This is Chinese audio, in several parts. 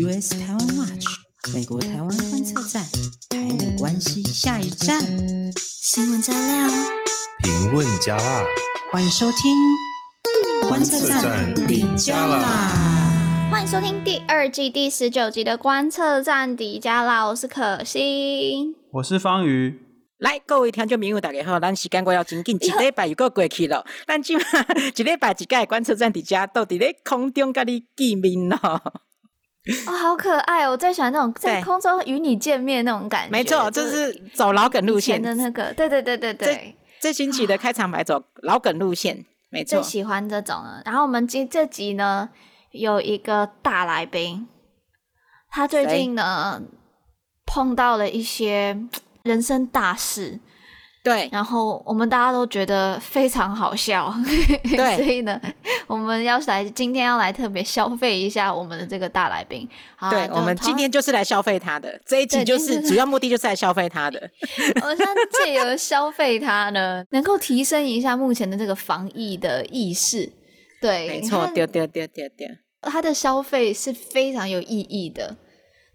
US 台湾 Watch 美国台湾观测站，台美关系下一站，新闻加料，评论加辣，欢迎收听观测站底加辣，欢迎收听第二季第十九集的观测站底加辣，我是可心，我是方瑜。来，各位听众朋友，大家好，咱时间过要紧紧，一礼拜又过过去了，咱今晚一礼拜一个观测站迪加到底咧空中跟你见面咯。哦，好可爱哦！我最喜欢那种在空中与你见面那种感觉。没错，就是走老梗路线的那个。对对对对对。最新奇的开场白走老梗路线，没错。最喜欢这种了。然后我们今这集呢，有一个大来宾，他最近呢碰到了一些。人生大事，对，然后我们大家都觉得非常好笑，对，所以呢，我们要来今天要来特别消费一下我们的这个大来宾。好对，我们今天就是来消费他的，这一集就是主要目的就是来消费他的。我想借由消费他呢，能够提升一下目前的这个防疫的意识。对，没错，丢丢丢丢丢，他的消费是非常有意义的。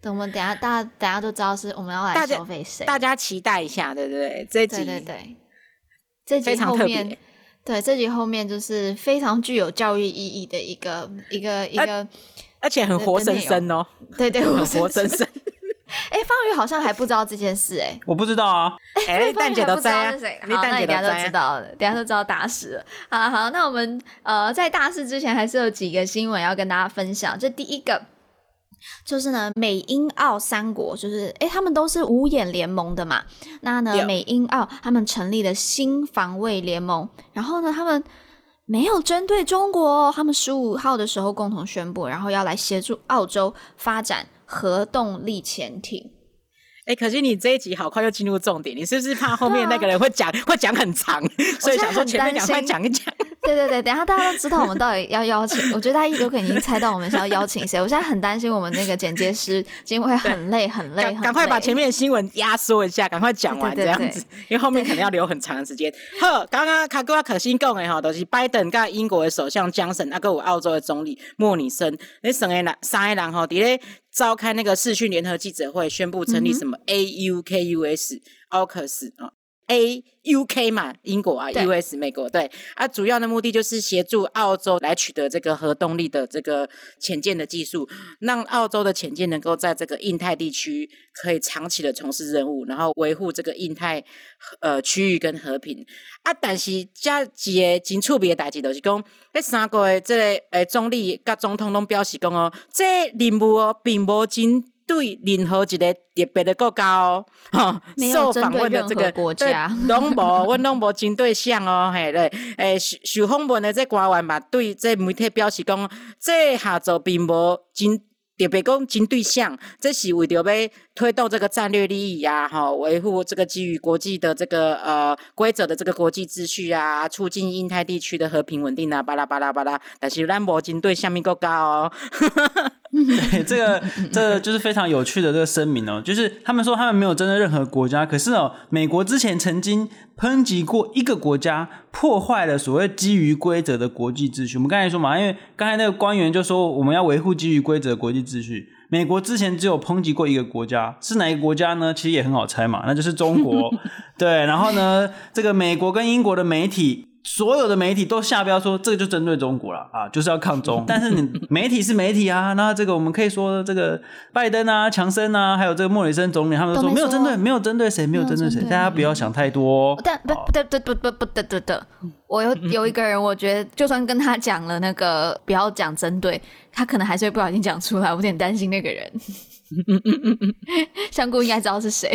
等我们等下，大家等下都知道是我们要来消费谁，大家期待一下，对不对？这集对对对，这集后面对这集后面就是非常具有教育意义的一个一个一个，而且很 活生生哦，对对，很活生生。哎，方宇好像还不知道这件事，哎，我不知道啊。哎，蛋姐都知道是谁？好，那你等下都知道了，等下都知道大事了。好好，那我们呃在大事之前还是有几个新闻要跟大家分享。这第一个。就是呢，美英澳三国就是，诶、欸，他们都是五眼联盟的嘛。那呢，美英澳他们成立了新防卫联盟，然后呢，他们没有针对中国，他们十五号的时候共同宣布，然后要来协助澳洲发展核动力潜艇。哎、欸，可是你这一集好快就进入重点，你是不是怕后面那个人 会讲会讲很长，所以想说前面赶快讲一讲。对对对，等一下大家都知道我们到底要邀请，我觉得大家有可能已经猜到我们是要邀请谁。我现在很担心我们那个剪接师今天会很累很累，赶快把前面的新闻压缩一下，赶快讲完这样子，因为后面可能要留很长的时间。呵，刚刚卡哥可心讲的哈，都、就是拜登跟英国的首相江省，那个我澳洲的总理莫里森，那三个人三个人哈，在咧召开那个视讯联合记者会，宣布成立什么 AUKUS AUKUS 啊。A U K 嘛，英国啊，U S 美国对啊，主要的目的就是协助澳洲来取得这个核动力的这个潜舰的技术，让澳洲的潜舰能够在这个印太地区可以长期的从事任务，然后维护这个印太呃区域跟和平啊。但是加几个真趣味的代志就是讲，这三个的这个诶总理甲总统拢表示讲哦，这任务哦并无真。对任何一个特别的国家哦，哈，受访问的这个国家，拢无，阮拢无针对象哦，嘿对，诶，受访问的这官员嘛，对这媒体表示讲，这下作并无针特别讲针对象，这是为着要推动这个战略利益啊，哈，维护这个基于国际的这个呃规则的这个国际秩序啊，促进印太地区的和平稳定啊，巴拉巴拉巴拉，但是咱无针对什么国家哦。对，这个这就是非常有趣的这个声明哦，就是他们说他们没有针对任何国家，可是哦，美国之前曾经抨击过一个国家破坏了所谓基于规则的国际秩序。我们刚才说嘛，因为刚才那个官员就说我们要维护基于规则的国际秩序，美国之前只有抨击过一个国家，是哪一个国家呢？其实也很好猜嘛，那就是中国。对，然后呢，这个美国跟英国的媒体。所有的媒体都下标说，这个就针对中国了啊，就是要抗中。但是你媒体是媒体啊，那这个我们可以说这个拜登啊、强森啊，还有这个莫里森总理，他们都说没有针对，没有针对谁，没有针对谁，大家不要想太多。但不不不不不不不不，我有有一个人，我觉得就算跟他讲了那个不要讲针对，他可能还是会不小心讲出来，我有点担心那个人。香菇应该知道是谁。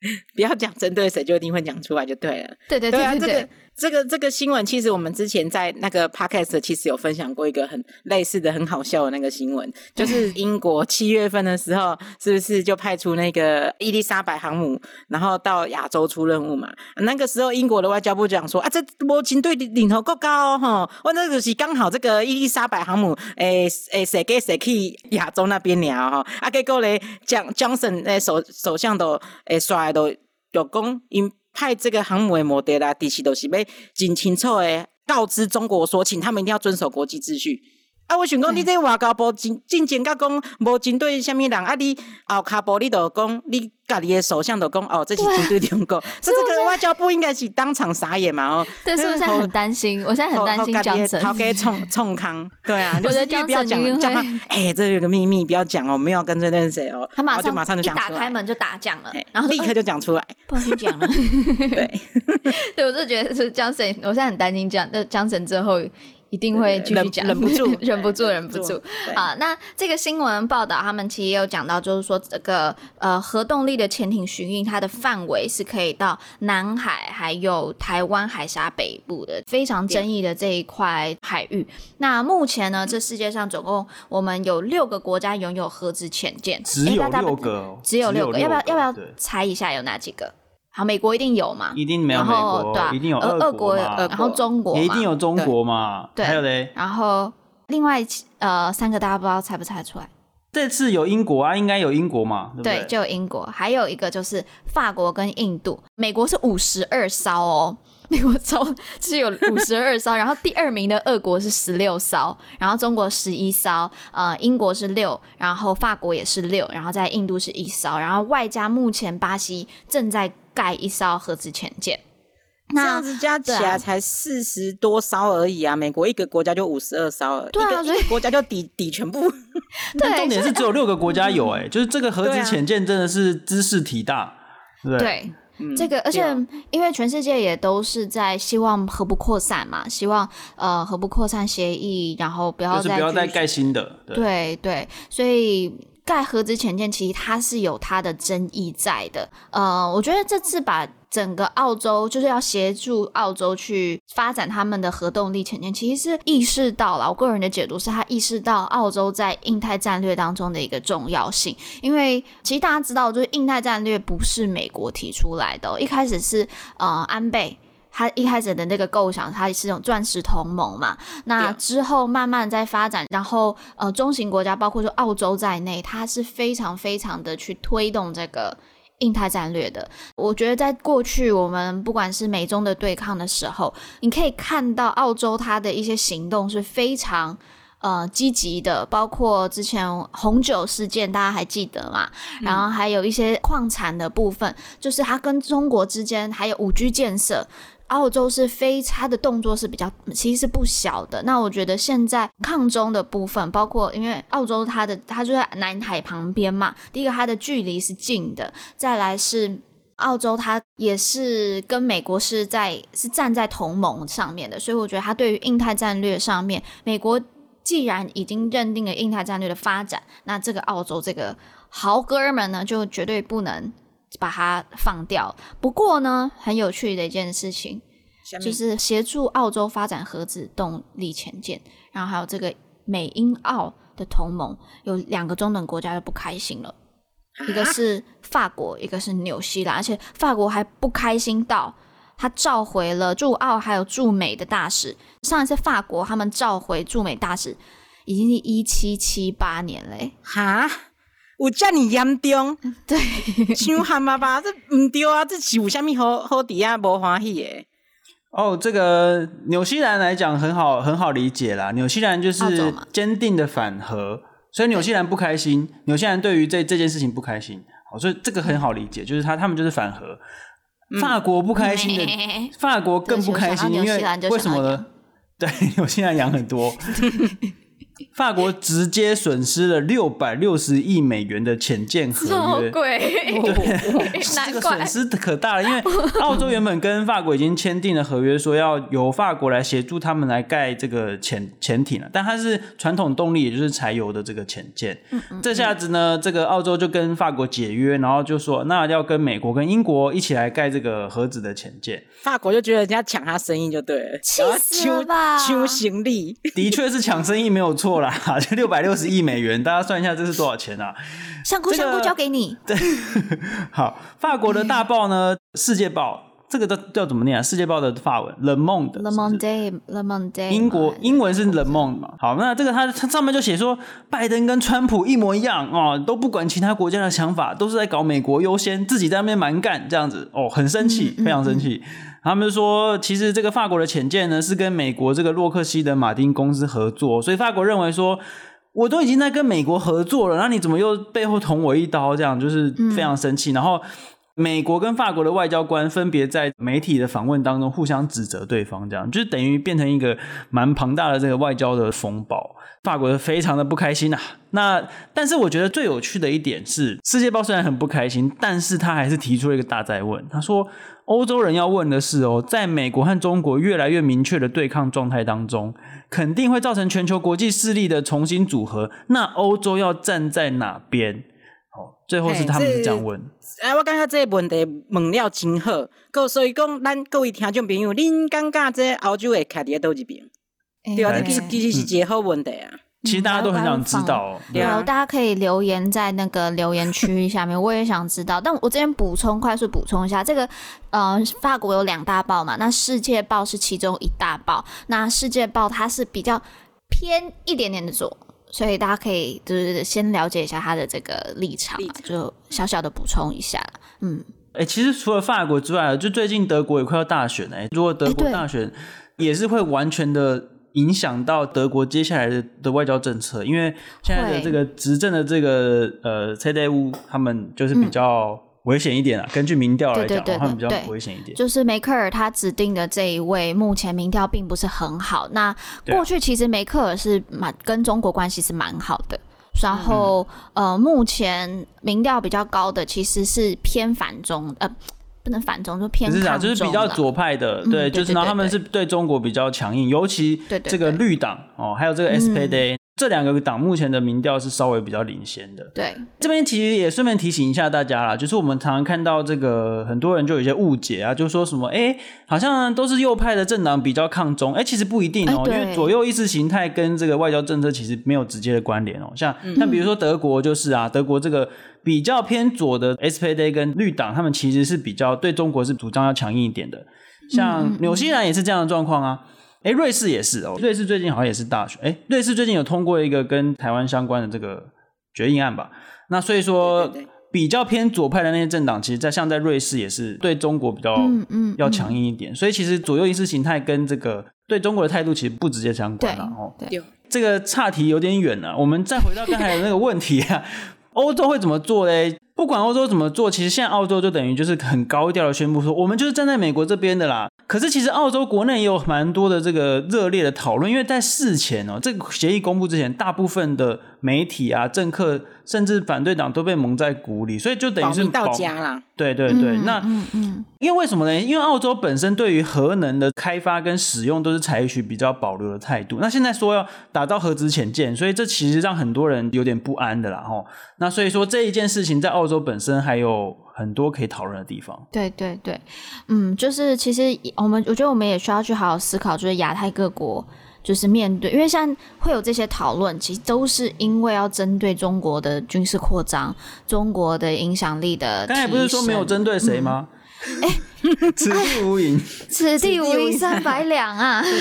不要讲针对谁，就一定会讲出来就对了。对对对对，对，这个这个新闻，其实我们之前在那个 podcast 其实有分享过一个很类似的、很好笑的那个新闻，就是 英国七月份的时候，是不是就派出那个伊丽莎白航母，然后到亚洲出任务嘛？那个时候英国的外交部讲说啊，这波军队领头够高哈，我那个是刚好这个伊丽莎白航母诶诶，谁给谁去亚洲那边聊哈？啊，结果嘞，江江省诶首首相都诶刷。都有讲，因派这个航母的目的啦，其实都是要真清楚的告知中国说，请他们一定要遵守国际秩序。啊，我想讲你这外交部进进前甲讲无针对虾米人，啊，你后卡部你就讲你家己的首相就讲哦，这是针对中国，这这个外交部应该是当场傻眼嘛哦。对，是不是现在很担心？我现在很担心江省，好给冲冲康。对啊，我觉得江省你会，哎，这有个秘密，不要讲哦，没有跟这那谁哦，他马上就马上就讲打开门就打讲了，然后立刻就讲出来，不能讲了。对，对，我就觉得是江省，我现在很担心江，那江省之后。一定会继续讲，忍不住，忍不住，忍不住。啊！那这个新闻报道，他们其实也有讲到，就是说这个呃核动力的潜艇巡弋，它的范围是可以到南海，还有台湾海峡北部的非常争议的这一块海域。那目前呢，这世界上总共我们有六个国家拥有核子潜舰，只有六个，只有六个，要不要要不要猜一下有哪几个？好，美国一定有嘛？一定没有美国，对，一定有俄国，然后中国也一定有中国嘛？对，还有嘞。然后另外呃三个大家不知道猜不猜得出来？这次有英国啊，应该有英国嘛？对，就有英国，还有一个就是法国跟印度。美国是五十二艘哦，美国艘是有五十二艘，然后第二名的俄国是十六艘，然后中国十一艘，呃，英国是六，然后法国也是六，然后在印度是一艘，然后外加目前巴西正在。盖一艘核子潜舰，那这样子加起来才四十多艘而已啊！美国一个国家就五十二艘，对啊，一个国家就抵 抵全部。但重点是只有六个国家有哎、欸，就是这个核子潜舰真的是知识体大，对，对嗯、这个而且因为全世界也都是在希望核不扩散嘛，希望呃核不扩散协议，然后不要再不要再盖新的，对对，对，所以。盖核子潜舰，其实它是有它的争议在的。呃，我觉得这次把整个澳洲就是要协助澳洲去发展他们的核动力潜舰，其实是意识到了。我个人的解读是他意识到澳洲在印太战略当中的一个重要性。因为其实大家知道，就是印太战略不是美国提出来的，一开始是呃安倍。他一开始的那个构想，他是种钻石同盟嘛，那之后慢慢在发展，然后呃，中型国家包括说澳洲在内，它是非常非常的去推动这个印太战略的。我觉得在过去我们不管是美中的对抗的时候，你可以看到澳洲它的一些行动是非常呃积极的，包括之前红酒事件，大家还记得吗？嗯、然后还有一些矿产的部分，就是它跟中国之间还有五 G 建设。澳洲是非，它的动作是比较，其实是不小的。那我觉得现在抗中的部分，包括因为澳洲它的它就在南海旁边嘛，第一个它的距离是近的，再来是澳洲它也是跟美国是在是站在同盟上面的，所以我觉得它对于印太战略上面，美国既然已经认定了印太战略的发展，那这个澳洲这个好哥们呢，就绝对不能。把它放掉。不过呢，很有趣的一件事情，就是协助澳洲发展核子动力潜舰，然后还有这个美英澳的同盟，有两个中等国家就不开心了，一个是法国，一个是纽西兰，而且法国还不开心到他召回了驻澳还有驻美的大使。上一次法国他们召回驻美大使，已经是一七七八年嘞，哈。有这么严重？对，像喊爸爸，这唔对啊！这是有啥物好好底下无欢喜的？哦，这个纽西兰来讲很好，很好理解啦。纽西兰就是坚定的反核，所以纽西兰不开心。纽西兰对于这这件事情不开心，好，所以这个很好理解，就是他他们就是反核。法国不开心的，嗯、法国更不开心，因为为什么呢？对，纽西兰养很多。法国直接损失了六百六十亿美元的潜舰合约，贵，对，这个损失可大了。因为 澳洲原本跟法国已经签订了合约，说要由法国来协助他们来盖这个潜潜艇了，但它是传统动力，也就是柴油的这个潜舰。这下子呢，这个澳洲就跟法国解约，然后就说那要跟美国跟英国一起来盖这个核子的潜舰。法国就觉得人家抢他生意就对了，气死了吧？抢行李，的确是抢生意没有错。错啦，就六百六十亿美元，大家算一下这是多少钱啊？香菇香菇交给你。对，好，法国的大报呢，《世界报》这个都叫怎么念啊？世界报的法文，Le Monde，Le Monde，Le Monde，英国英文是 Le Monde 嘛？好，那这个它它上面就写说，拜登跟川普一模一样哦，都不管其他国家的想法，都是在搞美国优先，自己在那边蛮干这样子哦，很生气，非常生气。嗯嗯嗯他们就说，其实这个法国的潜舰呢，是跟美国这个洛克希德马丁公司合作，所以法国认为说。我都已经在跟美国合作了，那你怎么又背后捅我一刀？这样就是非常生气。嗯、然后美国跟法国的外交官分别在媒体的访问当中互相指责对方，这样就是等于变成一个蛮庞大的这个外交的风暴。法国非常的不开心啊。那但是我觉得最有趣的一点是，《世界报》虽然很不开心，但是他还是提出了一个大在问。他说：“欧洲人要问的是哦，在美国和中国越来越明确的对抗状态当中。”肯定会造成全球国际势力的重新组合。那欧洲要站在哪边？哦，最后是他们是这样问。哎，我感觉这个问题问了真好。所以讲，咱各位听众朋友，您感觉这欧洲会徛在倒一边？对啊，其实其实是一个好问题啊。其实大家都很想知道，对啊，大家可以留言在那个留言区下面，我也想知道。但我这边补充，快速补充一下，这个呃，法国有两大报嘛，那世界报是其中一大报，那世界报它是比较偏一点点的左，所以大家可以就是先了解一下它的这个立场，就小小的补充一下，嗯，哎、欸，其实除了法国之外，就最近德国也快要大选了，如果德国大选也是会完全的。影响到德国接下来的的外交政策，因为现在的这个执政的这个呃蔡代乌他们就是比较危险一点啊。嗯、根据民调来讲，对对对对他们比较危险一点。就是梅克尔他指定的这一位，目前民调并不是很好。那过去其实梅克尔是蛮跟中国关系是蛮好的，然后、嗯、呃，目前民调比较高的其实是偏反中呃。不能反中，就偏是啊，就是比较左派的，嗯、对，就是然后他们是对中国比较强硬，尤其这个绿党哦，还有这个 SPD、嗯。这两个党目前的民调是稍微比较领先的。对，这边其实也顺便提醒一下大家啦，就是我们常常看到这个很多人就有一些误解啊，就说什么哎，好像都是右派的政党比较抗中，哎，其实不一定哦，因为左右意识形态跟这个外交政策其实没有直接的关联哦。像像比如说德国就是啊，德国这个比较偏左的 SPD 跟绿党，他们其实是比较对中国是主张要强硬一点的。像纽西兰也是这样的状况啊。哎，瑞士也是哦。瑞士最近好像也是大选。哎，瑞士最近有通过一个跟台湾相关的这个决议案吧？那所以说，对对对，比较偏左派的那些政党，其实，在像在瑞士也是对中国比较要强硬一点。嗯嗯嗯、所以其实左右意识形态跟这个对中国的态度其实不直接相关了哦。对，这个岔题有点远了。我们再回到刚才的那个问题啊，欧洲会怎么做嘞？不管欧洲怎么做，其实现在澳洲就等于就是很高调的宣布说，我们就是站在美国这边的啦。可是其实澳洲国内也有蛮多的这个热烈的讨论，因为在事前哦，这个协议公布之前，大部分的媒体啊、政客甚至反对党都被蒙在鼓里，所以就等于是保到家了。对对对，嗯、那嗯嗯，因为为什么呢？因为澳洲本身对于核能的开发跟使用都是采取比较保留的态度。那现在说要打造核子潜舰，所以这其实让很多人有点不安的啦。吼，那所以说这一件事情在澳洲本身还有。很多可以讨论的地方。对对对，嗯，就是其实我们我觉得我们也需要去好好思考，就是亚太各国就是面对，因为像会有这些讨论，其实都是因为要针对中国的军事扩张、中国的影响力的。刚才不是说没有针对谁吗？哎、嗯，此地无银，此地无银三百两啊！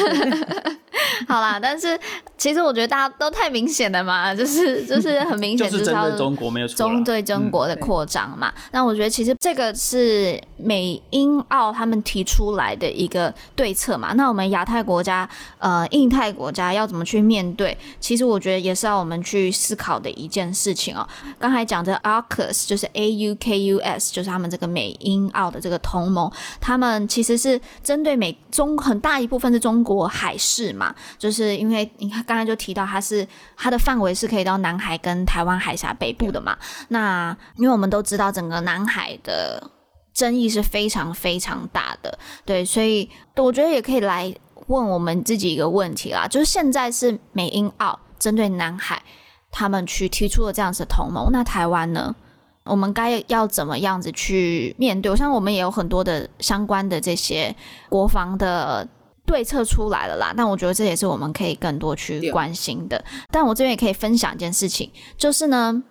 好啦，但是其实我觉得大家都太明显了嘛，就是就是很明显，就是针对中国没有中，对中国的扩张嘛。嗯、那我觉得其实这个是美英澳他们提出来的一个对策嘛。那我们亚太国家、呃，印太国家要怎么去面对？其实我觉得也是要我们去思考的一件事情哦。刚才讲的 AUKUS 就是 A U K U S，就是他们这个美英澳的这个同盟，他们其实是针对美中很大一部分是中国海事嘛。就是因为你看刚才就提到它是它的范围是可以到南海跟台湾海峡北部的嘛。那因为我们都知道整个南海的争议是非常非常大的，对，所以我觉得也可以来问我们自己一个问题啦，就是现在是美英澳针对南海他们去提出了这样子的同盟，那台湾呢？我们该要怎么样子去面对？我想我们也有很多的相关的这些国防的。对策出来了啦，但我觉得这也是我们可以更多去关心的。但我这边也可以分享一件事情，就是呢，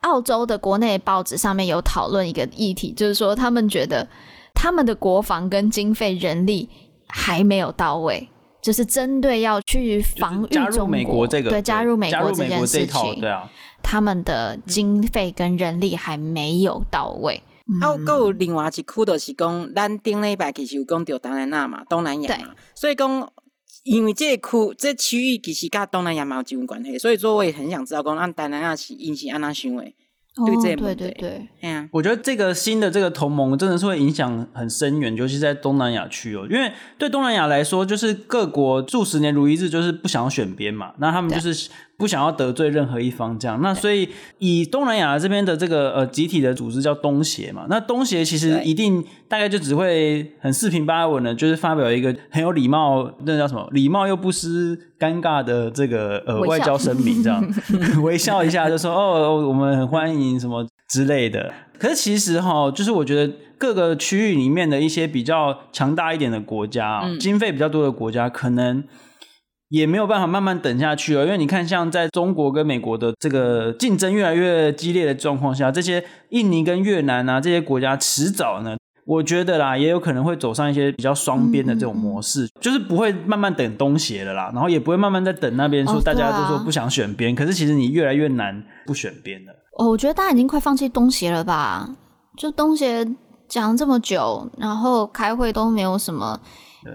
澳洲的国内报纸上面有讨论一个议题，就是说他们觉得他们的国防跟经费人力还没有到位，就是针对要去防御中国，美国这个对加入美国这件事情，对啊，他们的经费跟人力还没有到位。啊，还有另外一区就是讲，咱顶礼拜其实有讲到东南亚嘛，东南亚嘛，所以讲。因为这个区这区域其实跟东南亚蛮有紧密关系，所以说我也很想知道，讲按东南亚是因是按哪行为？对这对对对，嗯，我觉得这个新的这个同盟真的是会影响很深远，尤其在东南亚区哦，因为对东南亚来说，就是各国数十年如一日，就是不想选边嘛，那他们就是不想要得罪任何一方，这样，那所以以东南亚这边的这个呃集体的组织叫东协嘛，那东协其实一定大概就只会很四平八稳的，就是发表一个很有礼貌，那叫什么？礼貌又不失尴尬的这个呃外交声明，这样 微笑一下就说哦，我们很欢迎什么之类的。可是其实哈，就是我觉得各个区域里面的一些比较强大一点的国家，嗯、经费比较多的国家，可能。也没有办法慢慢等下去了，因为你看，像在中国跟美国的这个竞争越来越激烈的状况下，这些印尼跟越南啊这些国家，迟早呢，我觉得啦，也有可能会走上一些比较双边的这种模式，就是不会慢慢等东协了啦，然后也不会慢慢在等那边说大家都说不想选边，可是其实你越来越难不选边了。哦，我觉得大家已经快放弃东协了吧？就东协讲这么久，然后开会都没有什么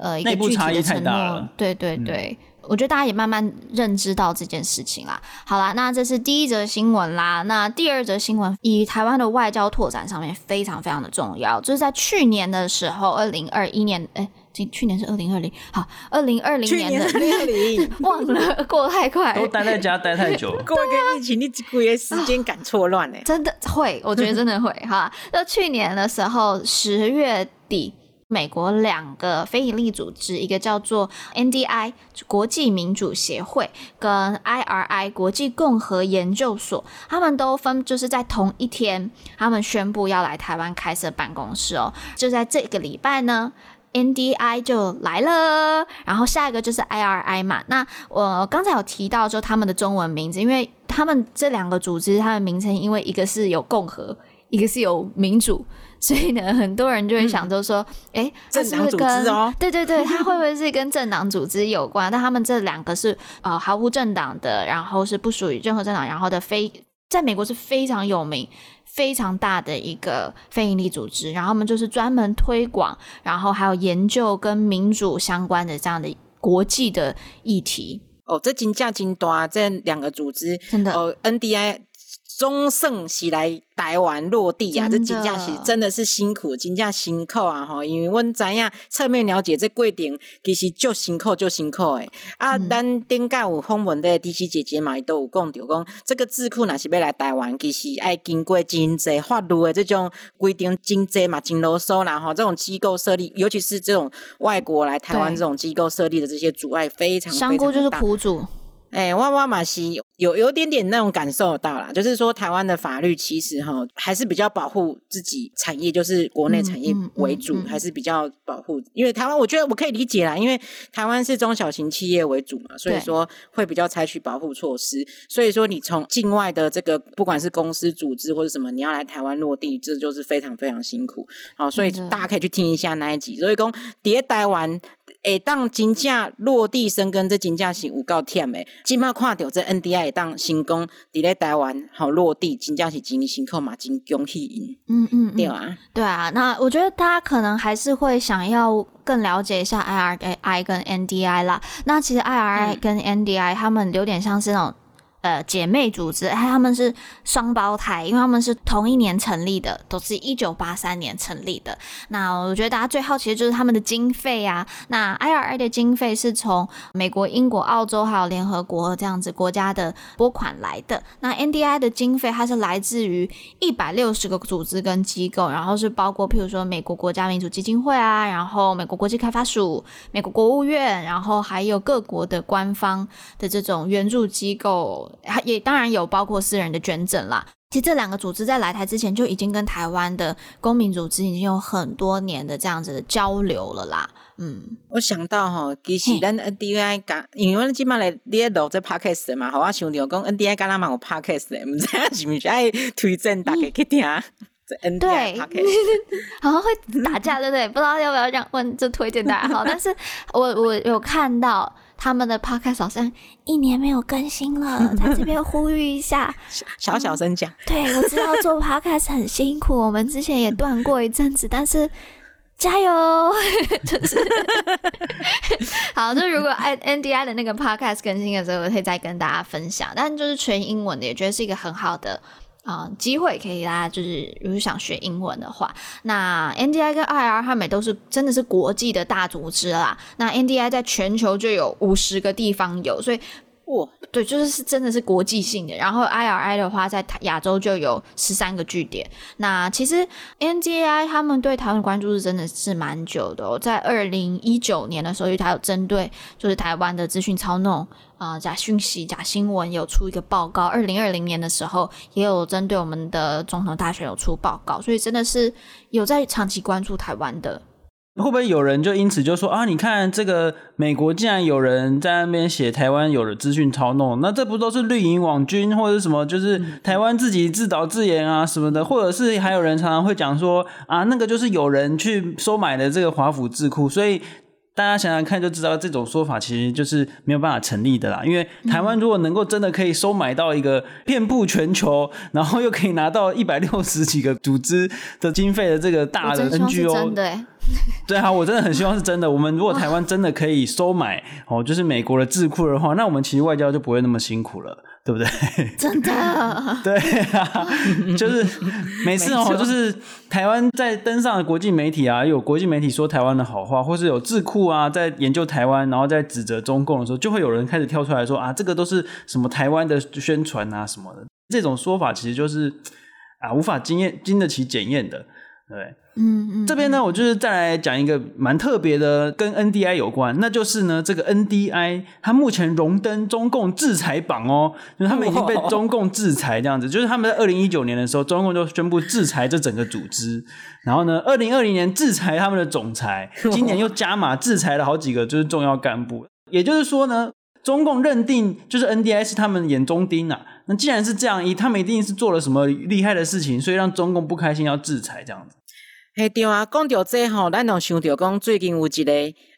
呃一个具体的承诺，内部差异太大了。对对对。嗯我觉得大家也慢慢认知到这件事情啦。好啦，那这是第一则新闻啦。那第二则新闻，以台湾的外交拓展上面非常非常的重要，就是在去年的时候，二零二一年，哎，今去年是二零二零，好，二零二零年的二零二零，忘了过太快，都待在家待太久，过一个疫情，你几个月时间感错乱哎，真的会，我觉得真的会哈。那去年的时候，十月底。美国两个非营利组织，一个叫做 NDI 国际民主协会，跟 IRI 国际共和研究所，他们都分就是在同一天，他们宣布要来台湾开设办公室哦。就在这个礼拜呢，NDI 就来了，然后下一个就是 IRI 嘛。那我刚才有提到就他们的中文名字，因为他们这两个组织，他们名称因为一个是有共和，一个是有民主。所以呢，很多人就会想着说，哎、嗯，这是不是跟对对对，他会不会是跟政党组织有关？但他们这两个是呃毫无政党的，然后是不属于任何政党，然后的非在美国是非常有名、非常大的一个非营利组织。然后他们就是专门推广，然后还有研究跟民主相关的这样的国际的议题。哦，这金价金多啊，这两个组织真的哦，NDI 终胜起来。台湾落地啊，这真正是真的是辛苦，金价辛苦啊！吼，因为阮知影侧面了解这过程，其实就辛苦就辛苦诶。啊，嗯、咱顶下有访问的 DC 姐姐嘛，伊都有讲着讲，这个智库若是要来台湾，其实爱经过真济法律的这种规定，真济嘛，真啰嗦啦吼。这种机构设立，尤其是这种外国来台湾这种机构设立的这些阻碍，非常非常大。香菇就是苦主。哎、欸，哇哇马西有有点点那种感受到啦，就是说台湾的法律其实哈还是比较保护自己产业，就是国内产业为主，嗯嗯嗯嗯、还是比较保护。因为台湾，我觉得我可以理解啦，因为台湾是中小型企业为主嘛，所以说会比较采取保护措施。所以说你从境外的这个不管是公司组织或者什么，你要来台湾落地，这就是非常非常辛苦。好，所以大家可以去听一下那一集。所以讲，迭代完。诶当金价落地生根，这金价是有够忝的。今麦看到这 NDI 会当成功伫咧台湾好落地，真正是真辛苦嘛，真恭喜因。嗯嗯，嗯对啊，对啊。那我觉得大家可能还是会想要更了解一下 IRI 跟 NDI 啦。那其实 IRI 跟 NDI 他们有点像是那种。呃，姐妹组织，他们是双胞胎，因为他们是同一年成立的，都是一九八三年成立的。那我觉得大家最好奇的就是他们的经费啊。那 IRI 的经费是从美国、英国、澳洲还有联合国这样子国家的拨款来的。那 NDI 的经费它是来自于一百六十个组织跟机构，然后是包括譬如说美国国家民主基金会啊，然后美国国际开发署、美国国务院，然后还有各国的官方的这种援助机构。也当然有包括私人的捐赠啦。其实这两个组织在来台之前就已经跟台湾的公民组织已经有很多年的这样子的交流了啦。嗯，我想到哈，其实咱 NDI 讲，因为阮今麦来咧录这 podcast 嘛，好我想着讲 NDI 敢若嘛有 podcast 的，毋知影是毋是爱推荐大家去听。对，好像会打架，对不对？不知道要不要让问就推荐大家好，但是我我有看到他们的 podcast 好像一年没有更新了，在这边呼吁一下，小小声讲、嗯。对，我知道做 podcast 很辛苦，我们之前也断过一阵子，但是加油！就是好，就如果 NDI 的那个 podcast 更新的时候，我可以再跟大家分享。但就是全英文的，也觉得是一个很好的。啊、呃，机会可以大家就是，如果想学英文的话，那 NDI 跟 IR 他们都是真的是国际的大组织啦。那 NDI 在全球就有五十个地方有，所以哇，对，就是是真的是国际性的。然后 IRI 的话，在亚洲就有十三个据点。那其实 NDI 他们对台湾的关注是真的是蛮久的哦，在二零一九年的时候，他有针对就是台湾的资讯操弄。啊、呃，假讯息、假新闻有出一个报告。二零二零年的时候，也有针对我们的总统大选有出报告，所以真的是有在长期关注台湾的。会不会有人就因此就说啊，你看这个美国竟然有人在那边写台湾有了资讯操弄，那这不都是绿营网军或者什么？就是台湾自己自导自演啊什么的，或者是还有人常常会讲说啊，那个就是有人去收买的这个华府智库，所以。大家想想看，就知道这种说法其实就是没有办法成立的啦。因为台湾如果能够真的可以收买到一个遍布全球，然后又可以拿到一百六十几个组织的经费的这个大的 NGO，对，对啊，我真的很希望是真的。我们如果台湾真的可以收买哦，就是美国的智库的话，那我们其实外交就不会那么辛苦了。对不对？真的，对啊，就是每次哦，就是台湾在登上国际媒体啊，有国际媒体说台湾的好话，或是有智库啊在研究台湾，然后在指责中共的时候，就会有人开始跳出来说啊，这个都是什么台湾的宣传啊什么的，这种说法其实就是啊无法经验经得起检验的，对。嗯嗯，这边呢，我就是再来讲一个蛮特别的，跟 NDI 有关，那就是呢，这个 NDI 它目前荣登中共制裁榜哦，就是他们已经被中共制裁这样子，就是他们在二零一九年的时候，中共就宣布制裁这整个组织，然后呢，二零二零年制裁他们的总裁，今年又加码制裁了好几个就是重要干部，也就是说呢，中共认定就是 NDI 是他们眼中钉啊，那既然是这样，一他们一定是做了什么厉害的事情，所以让中共不开心要制裁这样子。哎，对啊，讲到这吼，咱拢想到讲最近有一个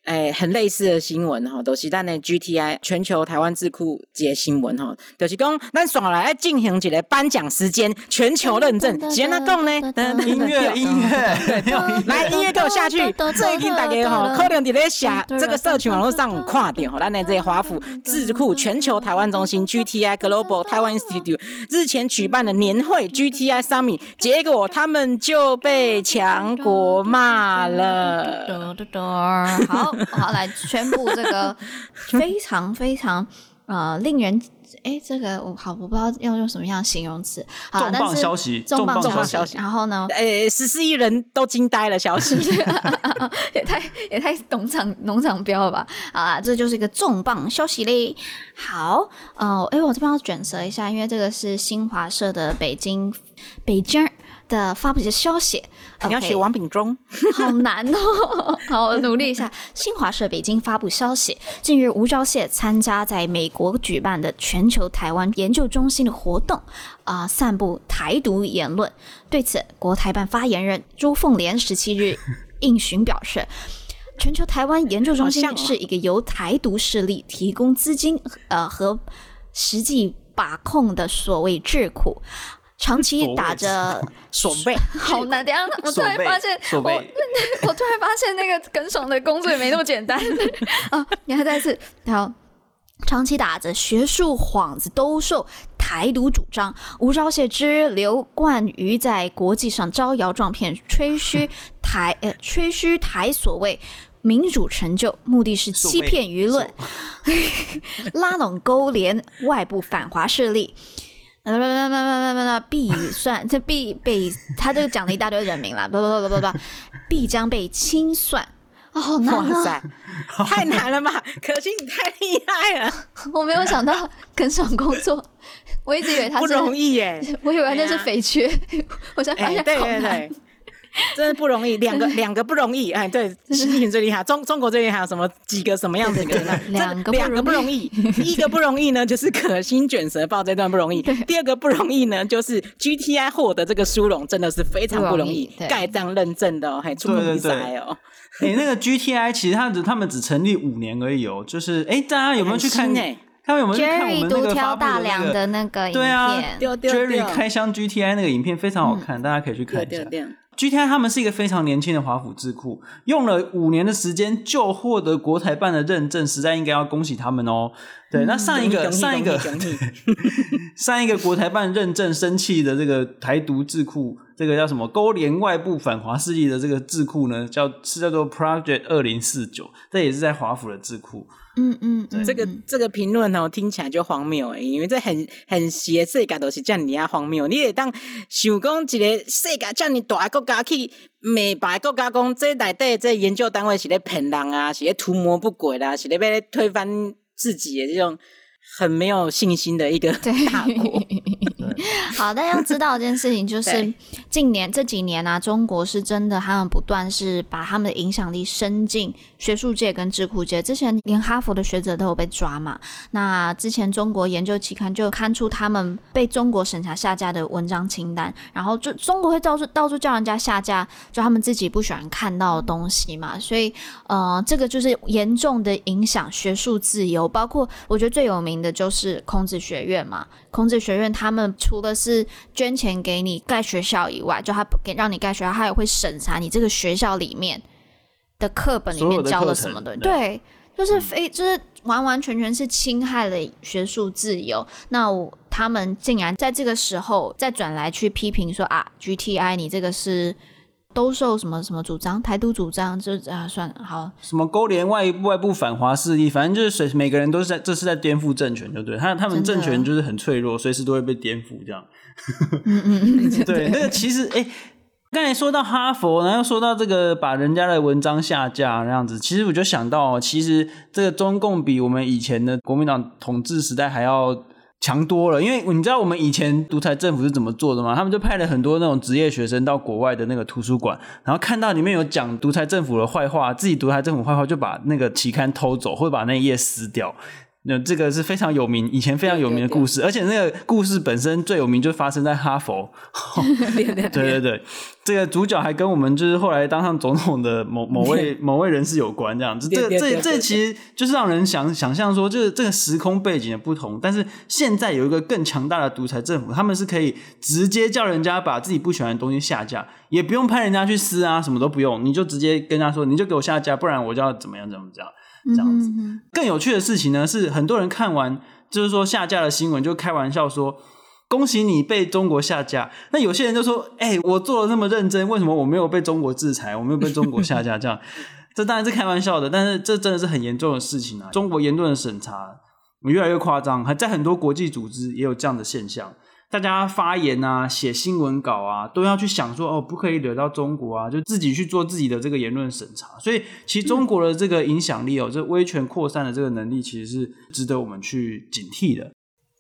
诶、欸、很类似的新闻哈，都、就是咱的 GTI 全球台湾智库这个新闻哈，就是讲咱爽来要进行一个颁奖时间，全球认证，先来讲呢，音乐音乐，来音乐给我下去。最近大家吼可能伫咧下这个社群网络上有看到吼，咱的这个华府智库全球台湾中心 GTI Global Taiwan Institute 日前举办的年会 GTI Summit，结果他们就被强。国骂了，好，我要来宣布这个 非常非常呃令人哎，这个我好，我不知道要用什么样的形容词。好，重磅消息，重磅消息，消息。然后呢，呃，十四亿人都惊呆了，消息 也太也太农场农场标了吧？啊，这就是一个重磅消息嘞。好，呃，哎，我这边要卷舌一下，因为这个是新华社的北京北京的发布些消息。你要写王炳忠，okay, 好难哦！好，我努力一下。新华社北京发布消息，近日吴钊燮参加在美国举办的全球台湾研究中心的活动，啊、呃，散布台独言论。对此，国台办发言人朱凤莲十七日 应询表示，全球台湾研究中心是一个由台独势力提供资金，呃和实际把控的所谓智库。长期打着 守备，好难。等下，我突然发现，我 我突然发现那个耿爽的工作也没那么简单啊！你还再一次，好，长期打着学术幌子兜售台独主张，吴钊燮之刘冠瑜在国际上招摇撞骗，吹嘘台呃吹嘘台所谓民主成就，目的是欺骗舆论，拉拢勾连外部反华势力。不不不不不不不，必算这必被他这个讲了一大堆人名了，不不不不不不，必将被清算。哦，好难啊！太难了吧？可惜你太厉害了，我没有想到跟上工作，我一直以为他是不容易耶，我以为那是匪缺，我才发现好难。真的不容易，两个两个不容易，哎，对，习近平最厉害，中中国最厉害，什么几个什么样子的人？两个两个不容易，第一个不容易呢，就是可心卷舌报这段不容易；第二个不容易呢，就是 GTI 获得这个殊荣，真的是非常不容易，盖章认证的哦，还出比赛哦。哎、欸，那个 GTI 其实他只他们只成立五年而已哦，就是哎、欸，大家有没有去看？他们有没有去看我们那个发布的那个？那个对啊丢丢丢，Jerry 开箱 GTI 那个影片非常好看，嗯、大家可以去看一下。GTI 他们是一个非常年轻的华府智库，用了五年的时间就获得国台办的认证，实在应该要恭喜他们哦。对，那上一个上一个 上一个国台办认证生气的这个台独智库，这个叫什么勾连外部反华势力的这个智库呢？叫是叫做 Project 二零四九，这也是在华府的智库。嗯嗯，对这个这个评论哦，听起来就荒谬诶，因为这很很邪世界都是这样荒谬。你也当想讲一个世界这样大国家去美白国家讲，这内底这研究单位是咧骗人啊，是咧图谋不轨啦，是咧要推翻自己的这种很没有信心的一个大国。好，但要知道一件事情，就是近年这几年啊，中国是真的，他们不断是把他们的影响力伸进学术界跟智库界。之前连哈佛的学者都有被抓嘛。那之前中国研究期刊就刊出他们被中国审查下架的文章清单，然后就中国会到处到处叫人家下架，就他们自己不喜欢看到的东西嘛。所以呃，这个就是严重的影响学术自由。包括我觉得最有名的就是孔子学院嘛，孔子学院他们。除了是捐钱给你盖学校以外，就他给让你盖学校，他也会审查你这个学校里面的课本里面教了什么的。对，对，就是非就是完完全全是侵害了学术自由。那我他们竟然在这个时候再转来去批评说啊，GTI 你这个是。兜售什么什么主张，台独主张就啊算了好。什么勾连外外部反华势力，反正就是随每个人都是在这是在颠覆政权，就对他他们政权就是很脆弱，随时都会被颠覆这样。嗯嗯嗯，对，那个其实哎，刚才说到哈佛，然后说到这个把人家的文章下架那样子，其实我就想到，其实这个中共比我们以前的国民党统治时代还要。强多了，因为你知道我们以前独裁政府是怎么做的吗？他们就派了很多那种职业学生到国外的那个图书馆，然后看到里面有讲独裁政府的坏话，自己独裁政府坏话就把那个期刊偷走，或把那一页撕掉。那这个是非常有名，以前非常有名的故事，而且那个故事本身最有名，就发生在哈佛。对对对，这个主角还跟我们就是后来当上总统的某某位某位人士有关，这样子。这这这其实就是让人想想象说，就是这个时空背景的不同。但是现在有一个更强大的独裁政府，他们是可以直接叫人家把自己不喜欢的东西下架，也不用派人家去撕啊，什么都不用，你就直接跟他说，你就给我下架，不然我就要怎么样怎么样。这样子，更有趣的事情呢，是很多人看完就是说下架的新闻，就开玩笑说：“恭喜你被中国下架。”那有些人就说：“哎、欸，我做的那么认真，为什么我没有被中国制裁？我没有被中国下架？”这样，这当然是开玩笑的，但是这真的是很严重的事情啊！中国言论的审查越来越夸张，还在很多国际组织也有这样的现象。大家发言啊，写新闻稿啊，都要去想说哦，不可以惹到中国啊，就自己去做自己的这个言论审查。所以，其实中国的这个影响力哦，嗯、这威权扩散的这个能力，其实是值得我们去警惕的。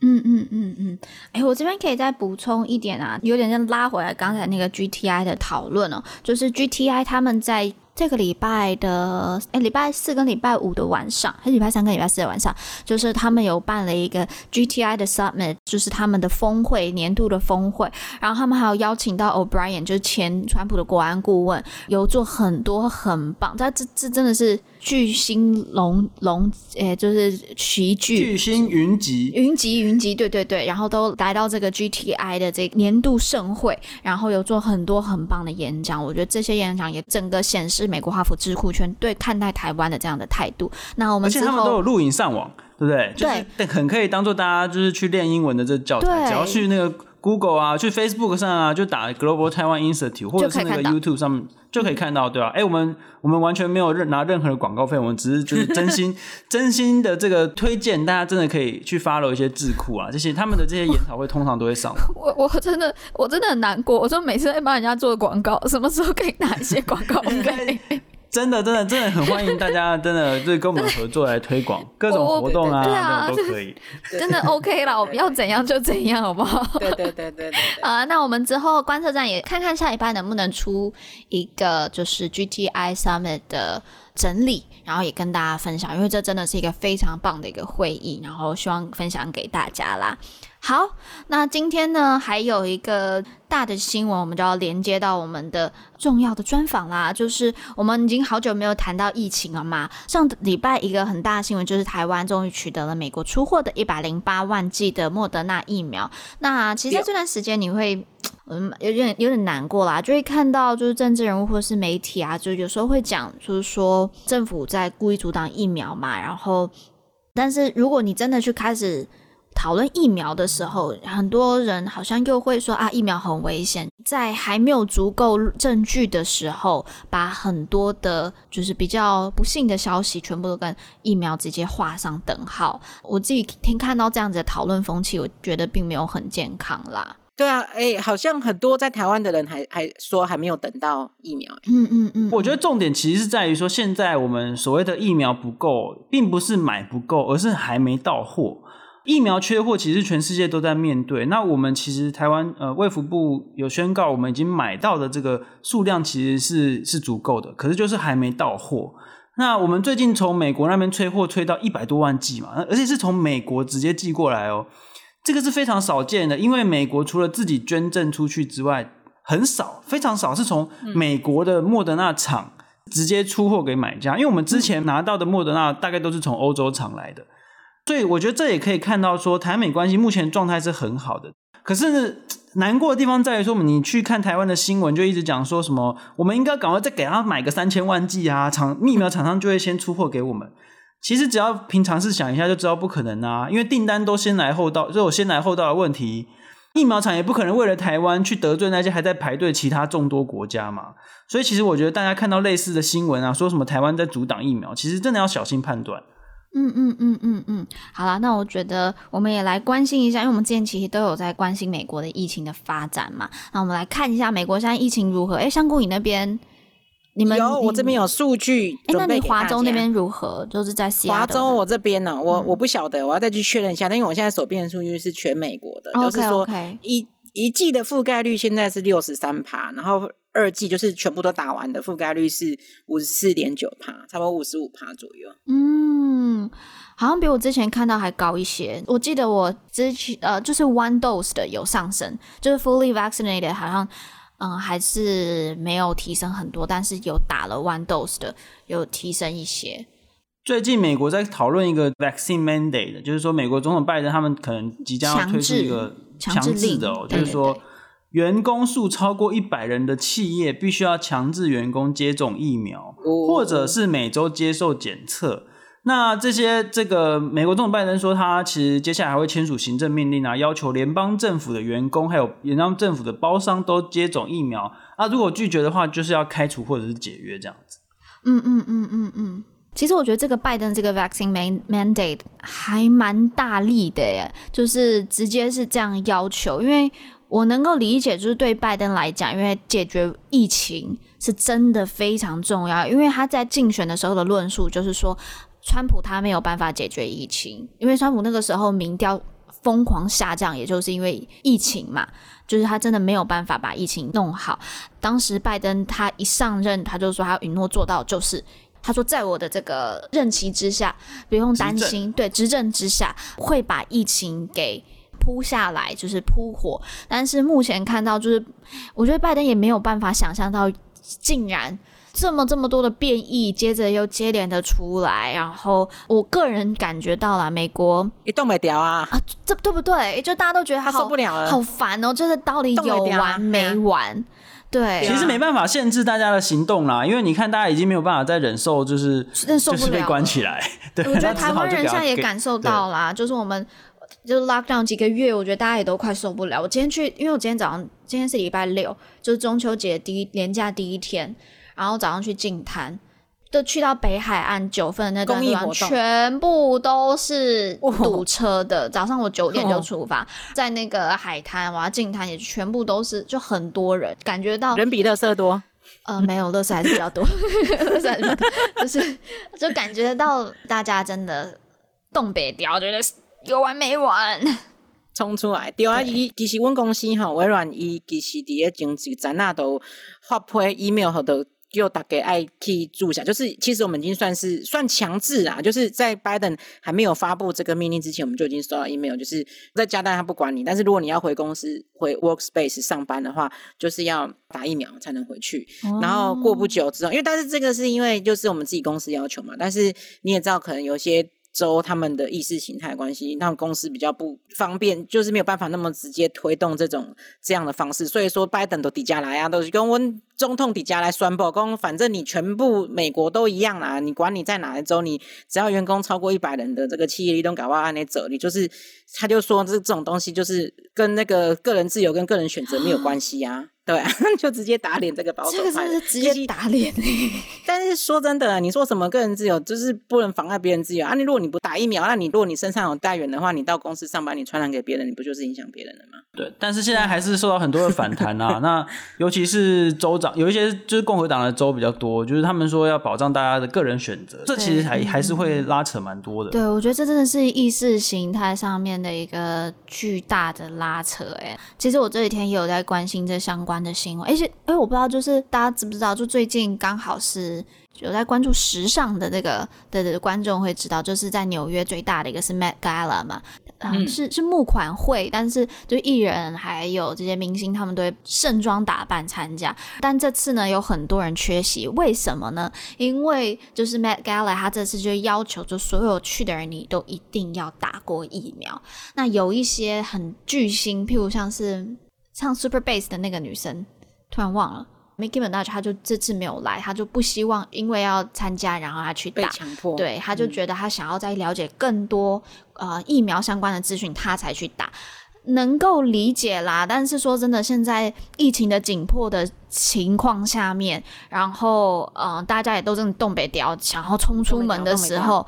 嗯嗯嗯嗯，哎、我这边可以再补充一点啊，有点像拉回来刚才那个 GTI 的讨论哦，就是 GTI 他们在。这个礼拜的诶，礼拜四跟礼拜五的晚上，还礼拜三跟礼拜四的晚上，就是他们有办了一个 GTI 的 Summit，就是他们的峰会，年度的峰会。然后他们还有邀请到 O'Brien，就是前川普的国安顾问，有做很多很棒。他这这真的是巨星龙龙，诶，就是齐聚，巨星云集，云集云集，对对对。然后都来到这个 GTI 的这个年度盛会，然后有做很多很棒的演讲。我觉得这些演讲也整个显示。美国哈佛智库圈对看待台湾的这样的态度，那我们而且他们都有录影上网，对不对？对，就是很可以当做大家就是去练英文的这个教材，对只要去那个 Google 啊，去 Facebook 上啊，就打 Global Taiwan Institute 或者是那个 YouTube 上面就可以看到，对吧？哎，我们我们完全没有任拿任何的广告费，我们只是就是真心 真心的这个推荐，大家真的可以去 follow 一些智库啊，这些他们的这些研讨会通常都会上 我。我我真的我真的很难过，我说每次在帮人家做广告，什么时候可以拿一些广告费？真的真的真的很欢迎大家，真的就是跟我们合作来推广各种活动啊，对啊都可以。真的 OK 啦，我们要怎样就怎样，好不好？对对对对对。啊，那我们之后观测站也看看下礼拜能不能出一个就是 GTI Summit 的整理，然后也跟大家分享，因为这真的是一个非常棒的一个会议，然后希望分享给大家啦。好，那今天呢，还有一个大的新闻，我们就要连接到我们的重要的专访啦。就是我们已经好久没有谈到疫情了嘛。上礼拜一个很大的新闻就是台湾终于取得了美国出货的一百零八万剂的莫德纳疫苗。那其实在这段时间你会 嗯有点有点难过啦，就会看到就是政治人物或是媒体啊，就有时候会讲就是说政府在故意阻挡疫苗嘛。然后，但是如果你真的去开始。讨论疫苗的时候，很多人好像又会说啊，疫苗很危险。在还没有足够证据的时候，把很多的，就是比较不幸的消息，全部都跟疫苗直接画上等号。我自己听看到这样子的讨论风气，我觉得并没有很健康啦。对啊，哎、欸，好像很多在台湾的人还还说还没有等到疫苗。嗯嗯嗯，我觉得重点其实是在于说，现在我们所谓的疫苗不够，并不是买不够，而是还没到货。疫苗缺货，其实全世界都在面对。那我们其实台湾呃卫福部有宣告，我们已经买到的这个数量其实是是足够的，可是就是还没到货。那我们最近从美国那边催货催到一百多万剂嘛，而且是从美国直接寄过来哦，这个是非常少见的，因为美国除了自己捐赠出去之外，很少非常少是从美国的莫德纳厂直接出货给买家，因为我们之前拿到的莫德纳大概都是从欧洲厂来的。所以我觉得这也可以看到，说台美关系目前状态是很好的。可是难过的地方在于说，你去看台湾的新闻，就一直讲说什么，我们应该赶快再给他买个三千万剂啊，厂疫苗厂商就会先出货给我们。其实只要平常试想一下，就知道不可能啊，因为订单都先来后到，就有先来后到的问题。疫苗厂也不可能为了台湾去得罪那些还在排队其他众多国家嘛。所以其实我觉得大家看到类似的新闻啊，说什么台湾在阻挡疫苗，其实真的要小心判断。嗯嗯嗯嗯嗯，好啦，那我觉得我们也来关心一下，因为我们之前其实都有在关心美国的疫情的发展嘛。那我们来看一下美国现在疫情如何？哎，香菇你那边，你们有，我这边有数据。哎，那你华州那边如何？就是在华州我这边呢、啊，我、嗯、我不晓得，我要再去确认一下。但因为我现在手边的数据是全美国的，就是说.一一季的覆盖率现在是六十三趴，然后。二季就是全部都打完的，覆盖率是五十四点九帕，差不多五十五帕左右。嗯，好像比我之前看到还高一些。我记得我之前呃，就是 one dose 的有上升，就是 fully vaccinated 好像嗯还是没有提升很多，但是有打了 one dose 的有提升一些。最近美国在讨论一个 vaccine mandate，就是说美国总统拜登他们可能即将要推出一个强制的哦，就是说。员工数超过一百人的企业必须要强制员工接种疫苗，或者是每周接受检测。那这些，这个美国总统拜登说，他其实接下来还会签署行政命令啊，要求联邦政府的员工还有联邦政府的包商都接种疫苗。啊，如果拒绝的话，就是要开除或者是解约这样子。嗯嗯嗯嗯嗯。其实我觉得这个拜登这个 vaccine mandate 还蛮大力的耶，就是直接是这样要求，因为。我能够理解，就是对拜登来讲，因为解决疫情是真的非常重要。因为他在竞选的时候的论述就是说，川普他没有办法解决疫情，因为川普那个时候民调疯狂下降，也就是因为疫情嘛，就是他真的没有办法把疫情弄好。当时拜登他一上任，他就说他允诺做到，就是他说在我的这个任期之下，不用担心，对，执政之下会把疫情给。扑下来就是扑火，但是目前看到就是，我觉得拜登也没有办法想象到，竟然这么这么多的变异，接着又接连的出来，然后我个人感觉到了美国一动没掉啊啊，这对不对？就大家都觉得他受不了了，好烦哦，就是到底有完没完？对，其实没办法限制大家的行动啦，因为你看大家已经没有办法再忍受，就是忍受不了，就是被关起来。对，我觉得台湾人现在也感受到啦，就是我们。就是 lockdown 几个月，我觉得大家也都快受不了。我今天去，因为我今天早上，今天是礼拜六，就是中秋节第一连假第一天，然后早上去净滩，就去到北海岸九份的那段地方，全部都是堵车的。早上我九点就出发，在那个海滩，我要净滩也全部都是，就很多人，感觉到人比乐色多。呃，没有，乐色还是比较多，乐色还是比较多，就是就感觉到大家真的东北调，觉得有完没完，冲出来。对啊，伊其实阮公司吼，微软伊其实伫咧前几站啊都发配 email 好多。就大概爱去注下，就是其实我们已经算是算强制啊，就是在拜登还没有发布这个命令之前，我们就已经收到 email，就是在加拿大他不管你，但是如果你要回公司回 workspace 上班的话，就是要打疫苗才能回去。哦、然后过不久之后，因为但是这个是因为就是我们自己公司要求嘛，但是你也知道，可能有些州他们的意识形态关系，让公司比较不方便，就是没有办法那么直接推动这种这样的方式，所以说拜登都底下来啊，都是跟温。总统底下来宣布，讲反正你全部美国都一样啦，你管你在哪一州，你只要员工超过一百人的这个企业，你都搞哇按那走，你就是他就说这这种东西就是跟那个个人自由跟个人选择没有关系啊，对啊，就直接打脸这个保守派，这个是直接打脸。但是说真的，你说什么个人自由，就是不能妨碍别人自由啊？你如果你不打疫苗，那你如果你身上有带源的话，你到公司上班，你传染给别人，你不就是影响别人了吗？对，但是现在还是受到很多的反弹啊。那尤其是州长。有一些就是共和党的州比较多，就是他们说要保障大家的个人选择，这其实还还是会拉扯蛮多的。对，我觉得这真的是意识形态上面的一个巨大的拉扯。哎，其实我这几天也有在关心这相关的新闻，而且哎，我不知道就是大家知不知道，就最近刚好是。有在关注时尚的这个的的观众会知道，就是在纽约最大的一个是 Met Gala 嘛，嗯，是是募款会，但是就艺人还有这些明星他们都会盛装打扮参加，但这次呢有很多人缺席，为什么呢？因为就是 Met Gala 他这次就要求就所有去的人你都一定要打过疫苗，那有一些很巨星，譬如像是唱 Super Bass 的那个女生，突然忘了。Nicki Minaj 他就这次没有来，她就不希望因为要参加，然后她去打，被强迫。对，她就觉得她想要再了解更多、嗯、呃疫苗相关的资讯，她才去打，能够理解啦。但是说真的，现在疫情的紧迫的情况下面，然后呃大家也都正东北调，想要冲出门的时候，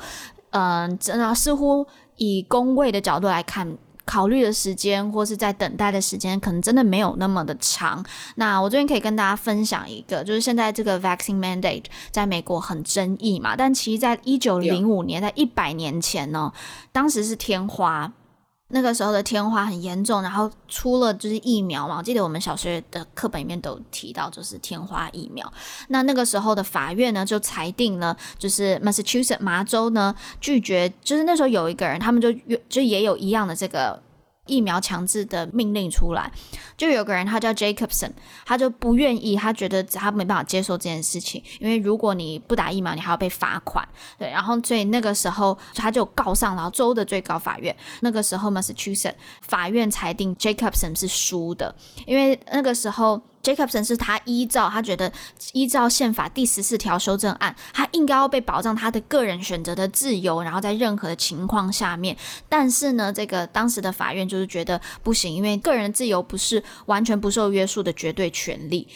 嗯、呃，真的似乎以工位的角度来看。考虑的时间或是在等待的时间，可能真的没有那么的长。那我这边可以跟大家分享一个，就是现在这个 vaccine mandate 在美国很争议嘛，但其实在一九零五年，在一百年前呢，当时是天花。那个时候的天花很严重，然后出了就是疫苗嘛，我记得我们小学的课本里面都提到，就是天花疫苗。那那个时候的法院呢，就裁定呢，就是 Massachusetts 麻州呢拒绝，就是那时候有一个人，他们就就也有一样的这个。疫苗强制的命令出来，就有个人他叫 Jacobson，他就不愿意，他觉得他没办法接受这件事情，因为如果你不打疫苗，你还要被罚款，对，然后所以那个时候他就告上了州的最高法院，那个时候 Massachusetts 法院裁定 Jacobson 是输的，因为那个时候。Jacobson 是他依照他觉得依照宪法第十四条修正案，他应该要被保障他的个人选择的自由，然后在任何的情况下面。但是呢，这个当时的法院就是觉得不行，因为个人自由不是完全不受约束的绝对权利。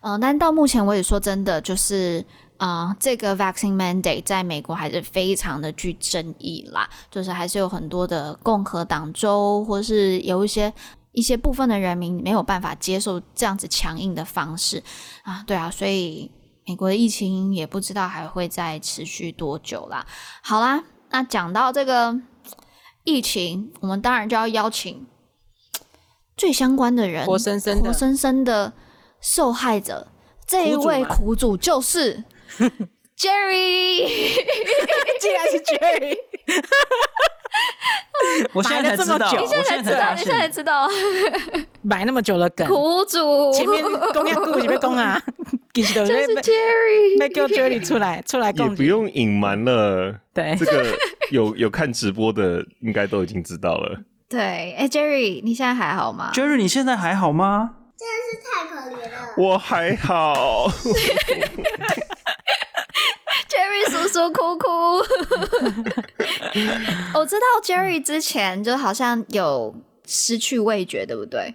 嗯、呃，但到目前为止，说真的，就是啊、这个 vaccine mandate 在美国还是非常的具争议啦，就是还是有很多的共和党州，或是有一些。一些部分的人民没有办法接受这样子强硬的方式啊，对啊，所以美国的疫情也不知道还会再持续多久啦。好啦，那讲到这个疫情，我们当然就要邀请最相关的人，活生生的、活生生的受害者，这一位苦主就是 Jerry，竟然是 Jerry。我现在才知道，你现在才知道，你现在才知道，买那么久的梗，苦主前面公要顾，前面公啊，就是 Jerry，没叫 Jerry 出来，出来，也不用隐瞒了。对，这个有有看直播的，应该都已经知道了。对，哎，Jerry，你现在还好吗？Jerry，你现在还好吗？真的是太可怜了。我还好。Jerry 叔叔哭哭，我知道 Jerry 之前就好像有失去味觉，对不对？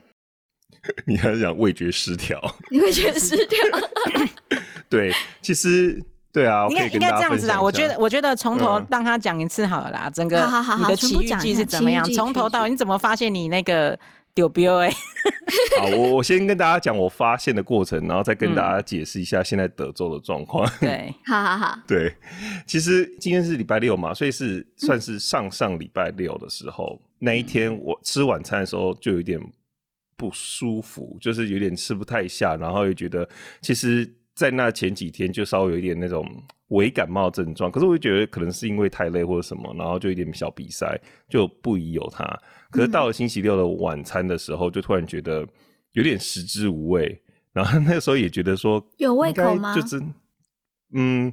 你还是讲味觉失调？味觉失调？对，其实对啊，应该应该这样子啊。我觉得，我觉得从头让他讲一次好了啦。整个你的奇遇记是怎么样？从头到你怎么发现你那个丢标哎。好，我我先跟大家讲我发现的过程，然后再跟大家解释一下现在德州的状况。嗯、对，好好好。对，其实今天是礼拜六嘛，所以是算是上上礼拜六的时候，嗯、那一天我吃晚餐的时候就有点不舒服，就是有点吃不太下，然后又觉得其实。在那前几天就稍微有一点那种伪感冒症状，可是我就觉得可能是因为太累或者什么，然后就有点小鼻塞，就不宜有它。可是到了星期六的晚餐的时候，就突然觉得有点食之无味，然后那个时候也觉得说 有胃口吗？就是嗯，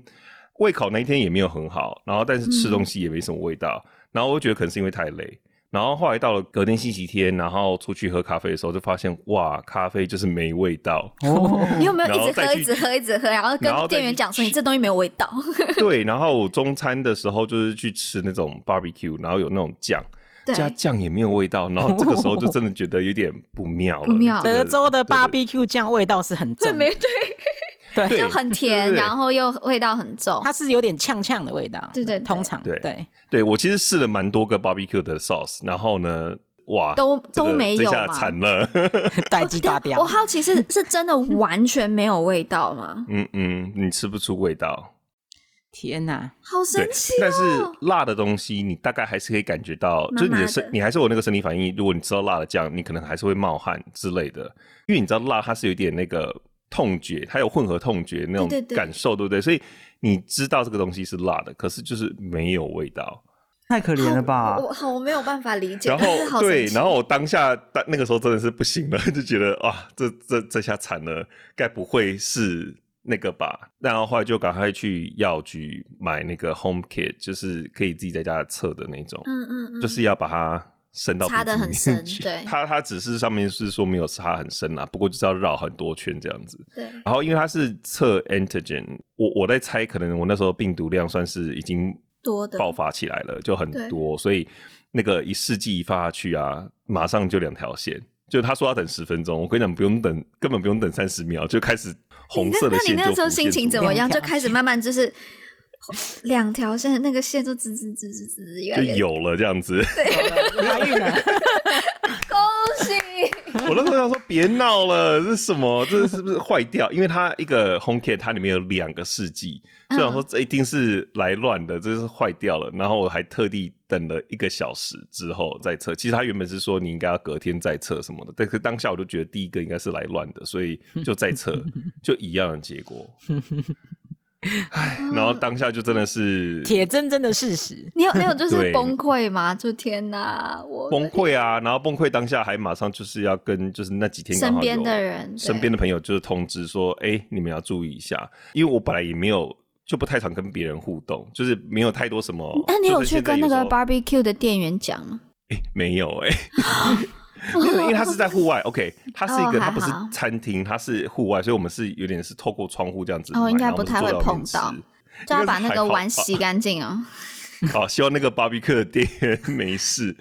胃口那一天也没有很好，然后但是吃东西也没什么味道，嗯、然后我觉得可能是因为太累。然后后来到了隔天星期天，然后出去喝咖啡的时候，就发现哇，咖啡就是没味道。哦，你有没有一直喝、一直喝、一直喝，然后跟店员讲说你这东西没有味道？对，然后中餐的时候就是去吃那种 barbecue，然后有那种酱，加酱也没有味道，然后这个时候就真的觉得有点不妙了。不妙。德州的 barbecue 酱味道是很重，没对，对，就很甜，然后又味道很重，它是有点呛呛的味道。对对，通常对对。对，我其实试了蛮多个 barbecue 的 sauce，然后呢，哇，都都没有嘛，惨了，代机大掉。我好奇是是真的完全没有味道吗？嗯嗯，你吃不出味道。天哪，好神奇！但是辣的东西，你大概还是可以感觉到，就是你的身，你还是有那个生理反应。如果你吃到辣的酱，你可能还是会冒汗之类的，因为你知道辣它是有点那个痛觉，它有混合痛觉那种感受，对不对？所以。你知道这个东西是辣的，可是就是没有味道，太可怜了吧？我好，我没有办法理解。然后 对，然后我当下那个时候真的是不行了，就觉得啊，这这这下惨了，该不会是那个吧？然后后来就赶快去药局买那个 Home Kit，就是可以自己在家测的那种，嗯嗯嗯，就是要把它。深到擦得很深，对，它它只是上面是说没有插很深啦，不过就是要绕很多圈这样子。对，然后因为它是测 antigen，我我在猜，可能我那时候病毒量算是已经多的爆发起来了，就很多，所以那个一试剂一发下去啊，马上就两条线，就他说要等十分钟，我跟你讲不用等，根本不用等三十秒，就开始红色的线就。那你那时候心情怎么样？就开始慢慢就是。两条线，那个线就滋滋滋滋滋，就有了这样子。怀孕了，恭喜！我那时候想说，别闹了，这是什么？这是不是坏掉？因为它一个 home kit，它里面有两个试剂，虽然说这一定是来乱的，这是坏掉了。然后我还特地等了一个小时之后再测。其实他原本是说你应该要隔天再测什么的，但是当下我就觉得第一个应该是来乱的，所以就再测，就一样的结果。唉，然后当下就真的是铁铮铮的事实。你有没有 就是崩溃吗？就天哪，我崩溃啊！然后崩溃当下还马上就是要跟就是那几天身边的人、身边的朋友就是通知说，哎、欸，你们要注意一下，因为我本来也没有就不太常跟别人互动，就是没有太多什么。那你有去跟那个 barbecue 的店员讲吗？哎、欸，没有哎、欸。因为它是在户外，OK，它是一个，它不是餐厅，它是户外，所以我们是有点是透过窗户这样子。哦，应该不太会碰到，就要把那个碗洗干净哦。好，希望那个 barbecue 的店员 没事。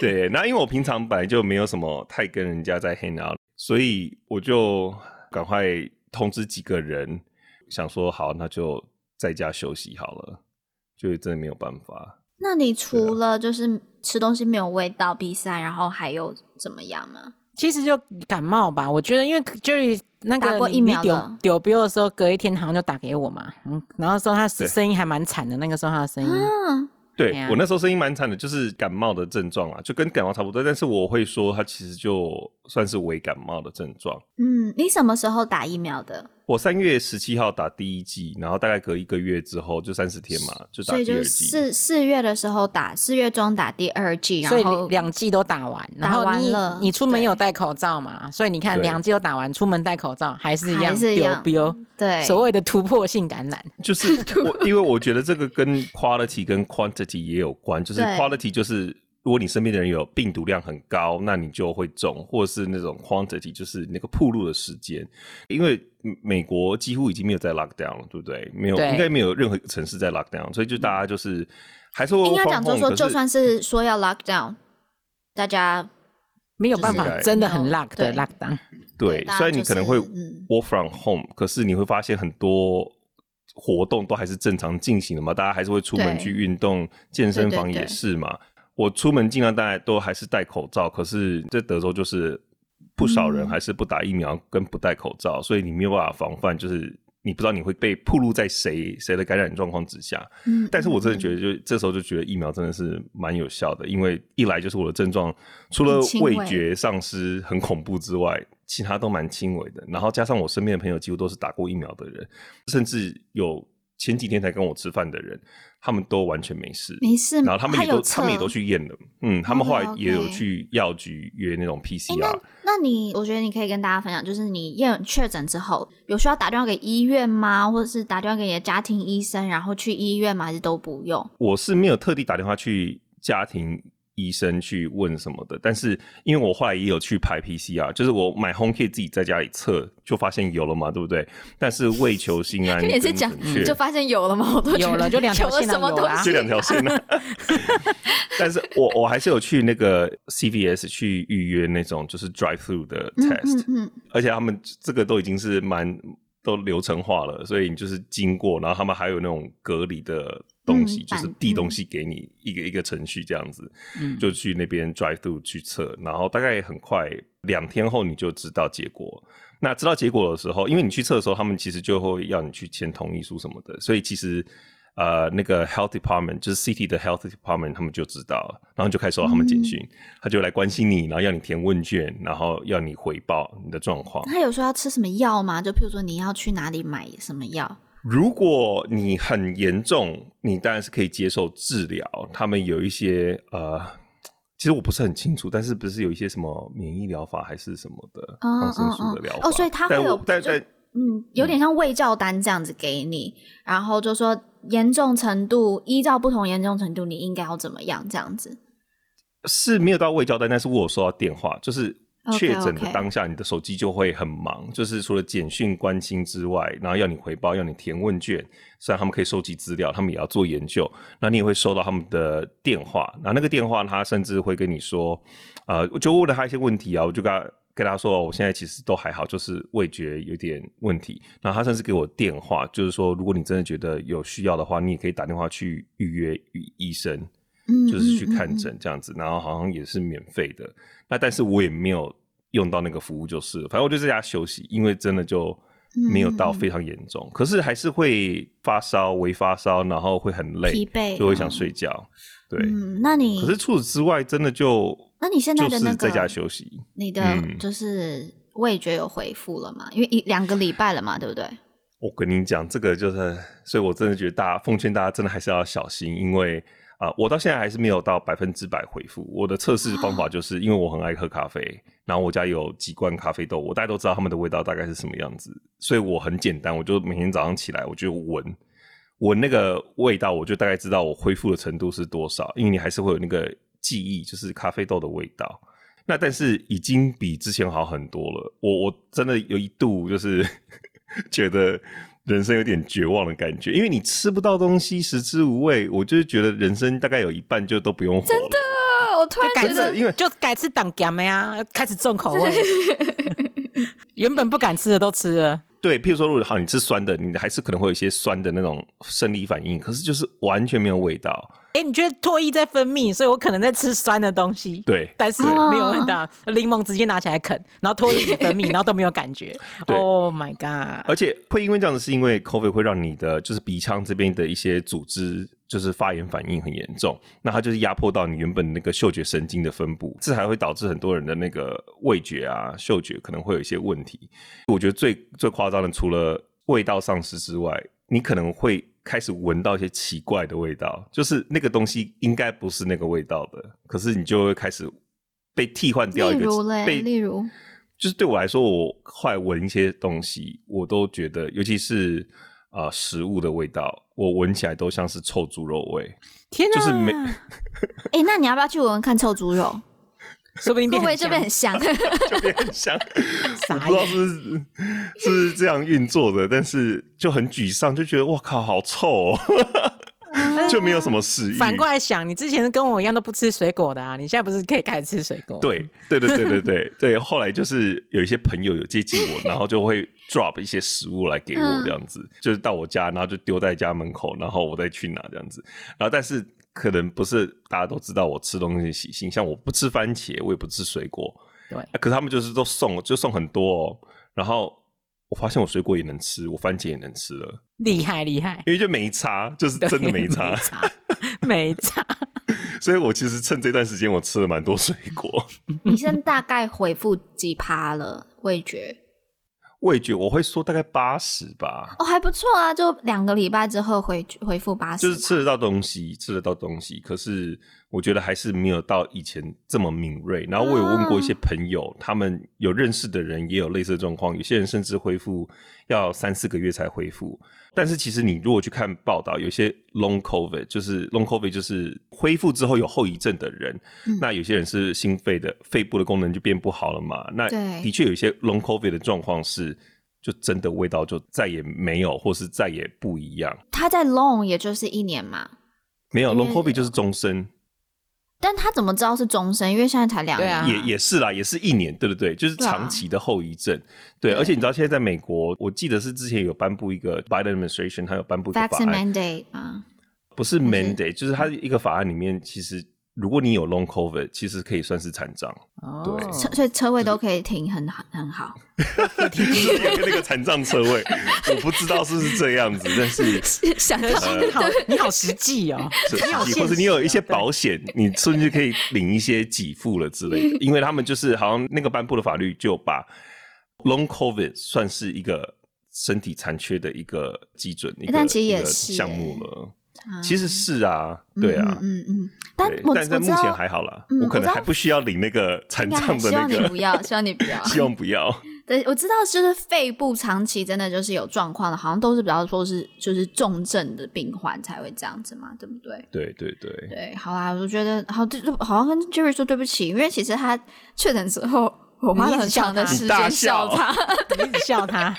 对，那因为我平常本来就没有什么太跟人家在 hang out，所以我就赶快通知几个人，想说好，那就在家休息好了，就真的没有办法。那你除了就是吃东西没有味道、鼻塞，然后还有怎么样吗？其实就感冒吧，我觉得，因为就是那个打过疫苗丢丢丢的时候，隔一天好像就打给我嘛，嗯，然后说他声音还蛮惨的，那个时候他的声音。啊对，我那时候声音蛮惨的，就是感冒的症状啊，就跟感冒差不多。但是我会说，它其实就算是伪感冒的症状。嗯，你什么时候打疫苗的？我三月十七号打第一剂，然后大概隔一个月之后，就三十天嘛，就打第二剂。所以就四四月的时候打，四月中打第二剂，所以两剂都打完。打完了，你出门有戴口罩嘛？所以你看，两剂都打完，出门戴口罩还是一样，是一样。对，所谓的突破性感染，就是 我，因为我觉得这个跟 quality 跟 quantity 也有关，就是 quality 就是如果你身边的人有病毒量很高，那你就会中，或者是那种 quantity 就是那个铺路的时间，因为美国几乎已经没有在 lockdown 了，对不对？没有，应该没有任何一个城市在 lockdown，所以就大家就是还是会应该讲就是说，就算是说要 lockdown，大家没有办法真的很 lock 的 lockdown。对，虽然你可能会 work from home，、嗯、可是你会发现很多活动都还是正常进行的嘛，大家还是会出门去运动，健身房也是嘛。我出门尽量大家都还是戴口罩，可是在德州就是不少人还是不打疫苗跟不戴口罩，嗯、所以你没有办法防范，就是。你不知道你会被暴露在谁谁的感染状况之下，嗯，但是我真的觉得，就这时候就觉得疫苗真的是蛮有效的，因为一来就是我的症状除了味觉丧失很恐怖之外，其他都蛮轻微的，然后加上我身边的朋友几乎都是打过疫苗的人，甚至有前几天才跟我吃饭的人。他们都完全没事，没事。然后他们也都，他们也都去验了。嗯，他们后来也有去药局约那种 PCR。那那你，我觉得你可以跟大家分享，就是你验确诊之后，有需要打电话给医院吗？或者是打电话给你的家庭医生，然后去医院吗？还是都不用？我是没有特地打电话去家庭。医生去问什么的，但是因为我后来也有去排 PCR，就是我买 home kit 自己在家里测，就发现有了嘛，对不对？但是为求心安，也是讲就发现有了嘛，我都有了，就两条线了，有了，就两条线了。但是我我还是有去那个 CVS 去预约那种就是 drive through 的 test，嗯，嗯，嗯，而且他们这个都已经是蛮都流程化了，所以你就是经过，然后他们还有那种隔离的。东西就是递东西给你一个一个程序这样子，嗯、就去那边 drive through 去测，然后大概很快两天后你就知道结果。那知道结果的时候，因为你去测的时候，他们其实就会要你去签同意书什么的，所以其实呃那个 health department 就是 city 的 health department 他们就知道了，然后就开始收到他们简讯，嗯、他就来关心你，然后要你填问卷，然后要你回报你的状况。他有说要吃什么药吗？就譬如说你要去哪里买什么药？如果你很严重，你当然是可以接受治疗。他们有一些呃，其实我不是很清楚，但是不是有一些什么免疫疗法还是什么的抗生素的疗法？哦，所以他会有，但但嗯，有点像胃教单这样子给你，嗯、然后就说严重程度，依照不同严重程度，你应该要怎么样这样子？是没有到胃教单，但是我有收到电话，就是。确诊的当下，你的手机就会很忙.就是除了简讯关心之外，然后要你回报，要你填问卷。虽然他们可以收集资料，他们也要做研究。那你也会收到他们的电话，那那个电话他甚至会跟你说，呃，就问了他一些问题啊，我就跟他跟他说，我现在其实都还好，就是味觉有点问题。然后他甚至给我电话，就是说，如果你真的觉得有需要的话，你也可以打电话去预约与医生，就是去看诊这样子。然后好像也是免费的。那但是我也没有用到那个服务，就是反正我就在家休息，因为真的就没有到非常严重，嗯、可是还是会发烧、微发烧，然后会很累、疲惫，就会想睡觉。对，嗯，那你可是除此之外，真的就那你现在的那个在家休息，你的就是味觉有恢复了吗？嗯、因为一两个礼拜了嘛，对不对？我跟你讲，这个就是，所以我真的觉得大家奉劝大家真的还是要小心，因为。啊、我到现在还是没有到百分之百恢复。我的测试方法就是因为我很爱喝咖啡，然后我家有几罐咖啡豆，我大家都知道他们的味道大概是什么样子，所以我很简单，我就每天早上起来我就闻闻那个味道，我就大概知道我恢复的程度是多少。因为你还是会有那个记忆，就是咖啡豆的味道。那但是已经比之前好很多了。我我真的有一度就是 觉得。人生有点绝望的感觉，因为你吃不到东西，食之无味，我就是觉得人生大概有一半就都不用活了。真的，我突然觉得，因为就改吃挡咸的呀，开始重口味，原本不敢吃的都吃了。对，譬如说，如果好，你吃酸的，你还是可能会有一些酸的那种生理反应，可是就是完全没有味道。哎、欸，你觉得唾液在分泌，所以我可能在吃酸的东西。对，但是没有味道。柠檬直接拿起来啃，然后唾液分泌，然后都没有感觉。对 Oh my god！而且会因为这样子，是因为 COVID 会让你的就是鼻腔这边的一些组织就是发炎反应很严重，那它就是压迫到你原本那个嗅觉神经的分布，这还会导致很多人的那个味觉啊、嗅觉可能会有一些问题。我觉得最最夸张的，除了味道丧失之外，你可能会。开始闻到一些奇怪的味道，就是那个东西应该不是那个味道的，可是你就会开始被替换掉一个。例如例如，就是对我来说，我后来闻一些东西，我都觉得，尤其是啊、呃、食物的味道，我闻起来都像是臭猪肉味。天哪！就是没。哎、欸，那你要不要去闻闻看臭猪肉？说不定会不会这边很香？这边很香，我不知道是是是这样运作的，但是就很沮丧，就觉得哇靠，好臭哦。就没有什么食欲。反过来想，你之前跟我一样都不吃水果的啊，你现在不是可以开始吃水果？对，对，对，对，对，对，对。后来就是有一些朋友有接近我，然后就会 drop 一些食物来给我，这样子，就是到我家，然后就丢在家门口，然后我再去拿这样子。然后但是可能不是大家都知道我吃东西的习性，像我不吃番茄，我也不吃水果。对，啊、可是他们就是都送，就送很多哦。然后我发现我水果也能吃，我番茄也能吃了，厉害厉害。因为就没差，就是真的没差，没差。没 差所以我其实趁这段时间，我吃了蛮多水果。你现在大概回复几趴了？味觉？味觉我会说大概八十吧。哦，还不错啊，就两个礼拜之后回回复八十，就是吃得到东西，吃得到东西，可是。我觉得还是没有到以前这么敏锐。然后我有问过一些朋友，啊、他们有认识的人也有类似的状况，有些人甚至恢复要三四个月才恢复。但是其实你如果去看报道，有些 long covid 就是 long covid 就是恢复之后有后遗症的人，嗯、那有些人是心肺的肺部的功能就变不好了嘛。那的确有一些 long covid 的状况是，就真的味道就再也没有，或是再也不一样。他在 long 也就是一年嘛？没有 long covid 就是终身。但他怎么知道是终身？因为现在才两年，啊，也也是啦，也是一年，对不对？就是长期的后遗症。对，啊、对，而且你知道现在在美国，我记得是之前有颁布一个 Biden administration，他有颁布一个法案 mandate 啊，不是 mandate，就是他一个法案里面其实。如果你有 long covid，其实可以算是残障。哦，对，所以车位都可以停很好，很好。那个残障车位，我不知道是不是这样子，但是想到你好，你好实际哦，实际，或者你有一些保险，你甚至可以领一些给付了之类的。因为他们就是好像那个颁布的法律，就把 long covid 算是一个身体残缺的一个基准，一个一个项目了。其实是啊，对啊，嗯嗯，但但在目前还好啦，我可能还不需要领那个残障的那个，希望你不要，希望你不要，希望不要。对，我知道，就是肺部长期真的就是有状况的，好像都是比较说是就是重症的病患才会这样子嘛，对不对？对对对对，好啦，我觉得好，就好像跟 Jerry 说对不起，因为其实他确诊之后，我花了很长的时间笑他，一直笑他。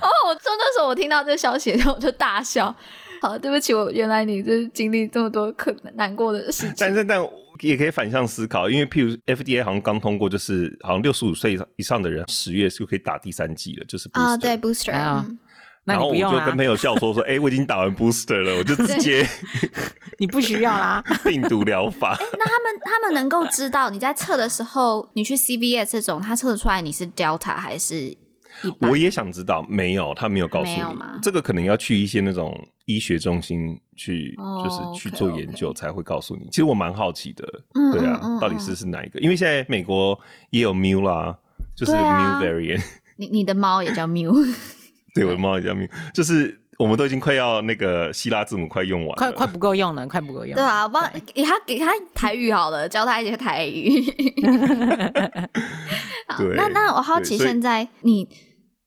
哦，我就那时候我听到这个消息的时候，我就大笑。好，对不起，我原来你就是经历这么多可难过的事情。但是，但也可以反向思考，因为譬如 FDA 好像刚通过，就是好像六十五岁以上的人十月就可以打第三剂了，就是啊，uh, 对，booster 啊。嗯、然后我就跟朋友笑说说，哎、欸，我已经打完 booster 了，我就直接 你不需要啦，病毒疗法。欸、那他们他们能够知道你在测的时候，你去 CVS 这种，他测出来你是 Delta 还是？我也想知道，没有，他没有告诉你。这个可能要去一些那种医学中心去，就是去做研究才会告诉你。其实我蛮好奇的，对啊，到底是是哪一个？因为现在美国也有 Mu 啦，就是 Mu variant。你你的猫也叫 Mu？对，我的猫也叫 Mu，就是我们都已经快要那个希腊字母快用完了，快快不够用了，快不够用。对啊，帮给他给他台语好了，教他一些台语。对，那那我好奇现在你。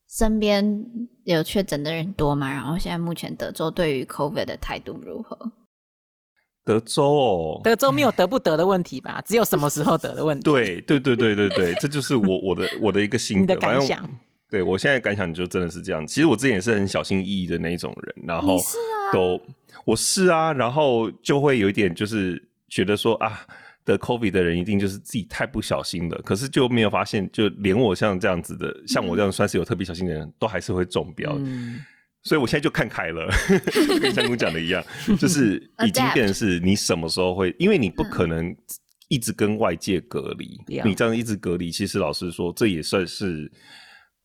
身边有确诊的人多吗？然后现在目前德州对于 COVID 的态度如何？德州哦，德州没有得不得的问题吧？只有什么时候得的问题。对对对对对对，这就是我我的我的一个心得。你的感想？对我现在感想就真的是这样。其实我之前也是很小心翼翼的那种人，然后都是、啊、我是啊，然后就会有一点就是觉得说啊。得 COVID 的人一定就是自己太不小心了，可是就没有发现，就连我像这样子的，像我这样算是有特别小心的人，嗯、都还是会中标。嗯、所以我现在就看开了，跟香菇讲的一样，就是已经变成是你什么时候会，因为你不可能一直跟外界隔离，嗯、你这样一直隔离，其实老实说，这也算是。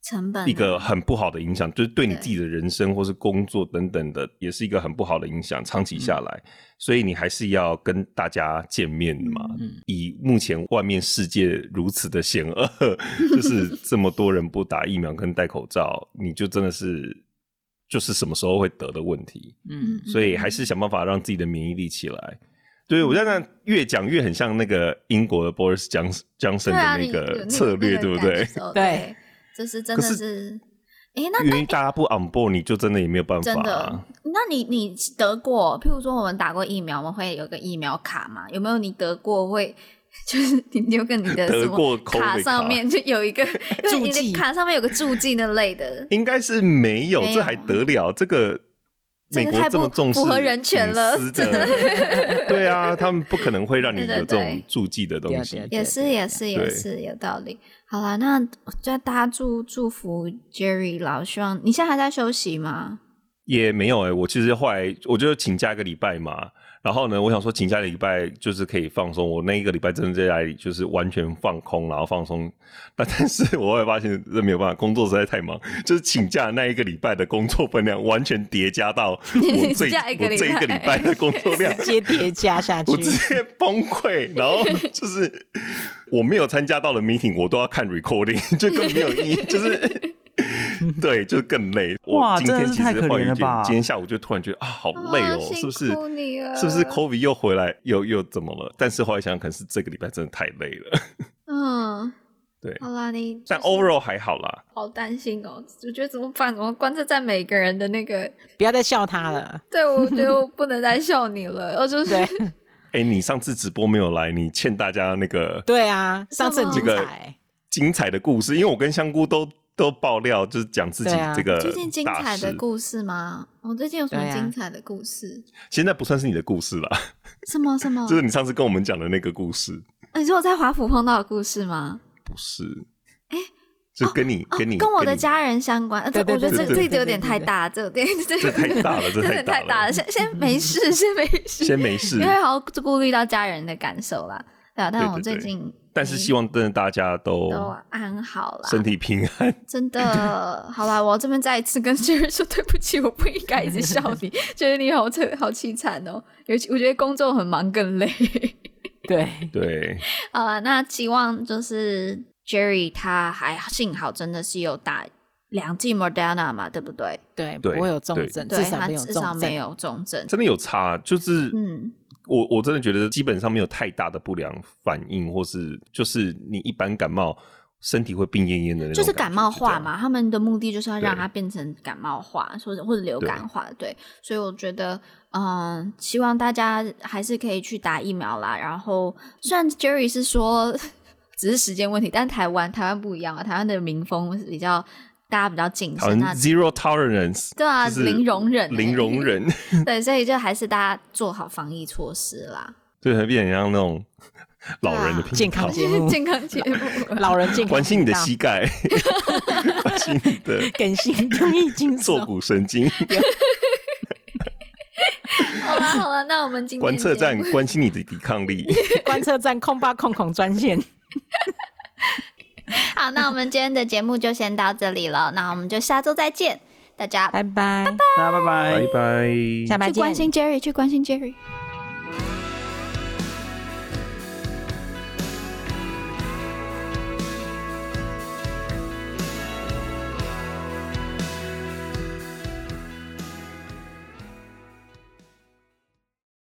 成本一个很不好的影响，就是对你自己的人生或是工作等等的，也是一个很不好的影响。长期下来，所以你还是要跟大家见面嘛。以目前外面世界如此的险恶，就是这么多人不打疫苗跟戴口罩，你就真的是就是什么时候会得的问题。嗯，所以还是想办法让自己的免疫力起来。对，我在那越讲越很像那个英国的 Boris Johnson 的那个策略，对不对？对。这是真的是，哎，那因为大家不 on board，你就真的也没有办法。真的，那你你得过？譬如说，我们打过疫苗，我们会有个疫苗卡嘛？有没有你得过？会就是你留个你的 什么卡上面就 有一个，因为你的卡上面有个注记那类的。应该是没有，这还得了？这个美国这么重视，符合人权了，真的。对啊，他们不可能会让你有这种注记的东西。也是，也是，也是有道理。好啦，那就大家祝祝福 Jerry 老。希望你现在还在休息吗？也没有哎、欸，我其实后来我就请假一个礼拜嘛，然后呢，我想说请假的礼拜就是可以放松。我那一个礼拜真的在家里就是完全放空，然后放松。那但是我会发现这没有办法，工作实在太忙，就是请假那一个礼拜的工作分量完全叠加到我这一个礼拜我这一个礼拜的工作量 直接叠加下去我。直接崩溃。然后就是我没有参加到的 meeting，我都要看 recording，就更没有意义，就是。对，就更累。哇今天其实真的是太可怜了吧今天下午就突然觉得啊，好累哦，啊是不是？是不是 COVID 又回来，又又怎么了？但是后来想想，可能是这个礼拜真的太累了。嗯，对，好啦，你但 overall 还好啦。好担心哦，我觉得怎么办？怎么观测在每个人的那个？不要再笑他了。对，我觉得我不能再笑你了。我就是对哎、你上次直播没有来，你欠大家那个对啊，上次很精这个彩。精彩的故事，因为我跟香菇都 都爆料，就是讲自己这个最近精彩。的故事吗？我最近有什么精彩的故事？现在不算是你的故事啦，什么什么？就是你上次跟我们讲的那个故事，呃你说我在华府碰到的故事吗？不是？哎、就跟你、跟你哦跟我的家人相关。我觉得这对对这个有点太大，这有点这 这太大了，这真的太大了，太大了。先先没事，先没事，先没事因为好顾虑到家人的感受啦。对啊，但我最近但是希望真的大家都都安好啦。身体平安。真的，好啦，我这边再一次跟 Jerry 说对不起，我不应该一直笑你，觉得你好惨好凄惨哦。尤其我觉得工作很忙更累。对，对，好了，那希望就是 Jerry 他还幸好真的是有打两剂 Moderna 嘛，对不对？对，不会有重症，对他没有重症。至少没有重症。真的有差，就是嗯，我我真的觉得基本上没有太大的不良反应，或是就是你一般感冒身体会病恹恹的那种，就是感冒化。嘛，他们的目的就是要让它变成感冒化，或者或者流感化，对。所以我觉得，嗯，希望大家还是可以去打疫苗啦。然后，虽然 Jerry 是说 只是时间问题，但台湾台湾不一样啊，台湾的民风是比较大家比较谨好慎，zero tolerance，对啊，零容忍。欸，零容忍，对，所以就还是大家做好防疫措施啦。对，会变成像那种老人的健康节目，健康节目，老人健康关心你的膝盖，关心你的更新公益精神。坐骨神经，好了好了，那我们今天观测站关心你的抵抗力。观测站空八空空专线。好，那我们今天的节目就先到这里了，那我们就下周再见，大家拜拜，拜拜拜拜拜拜。下拜见。去关心 Jerry，去关心 Jerry。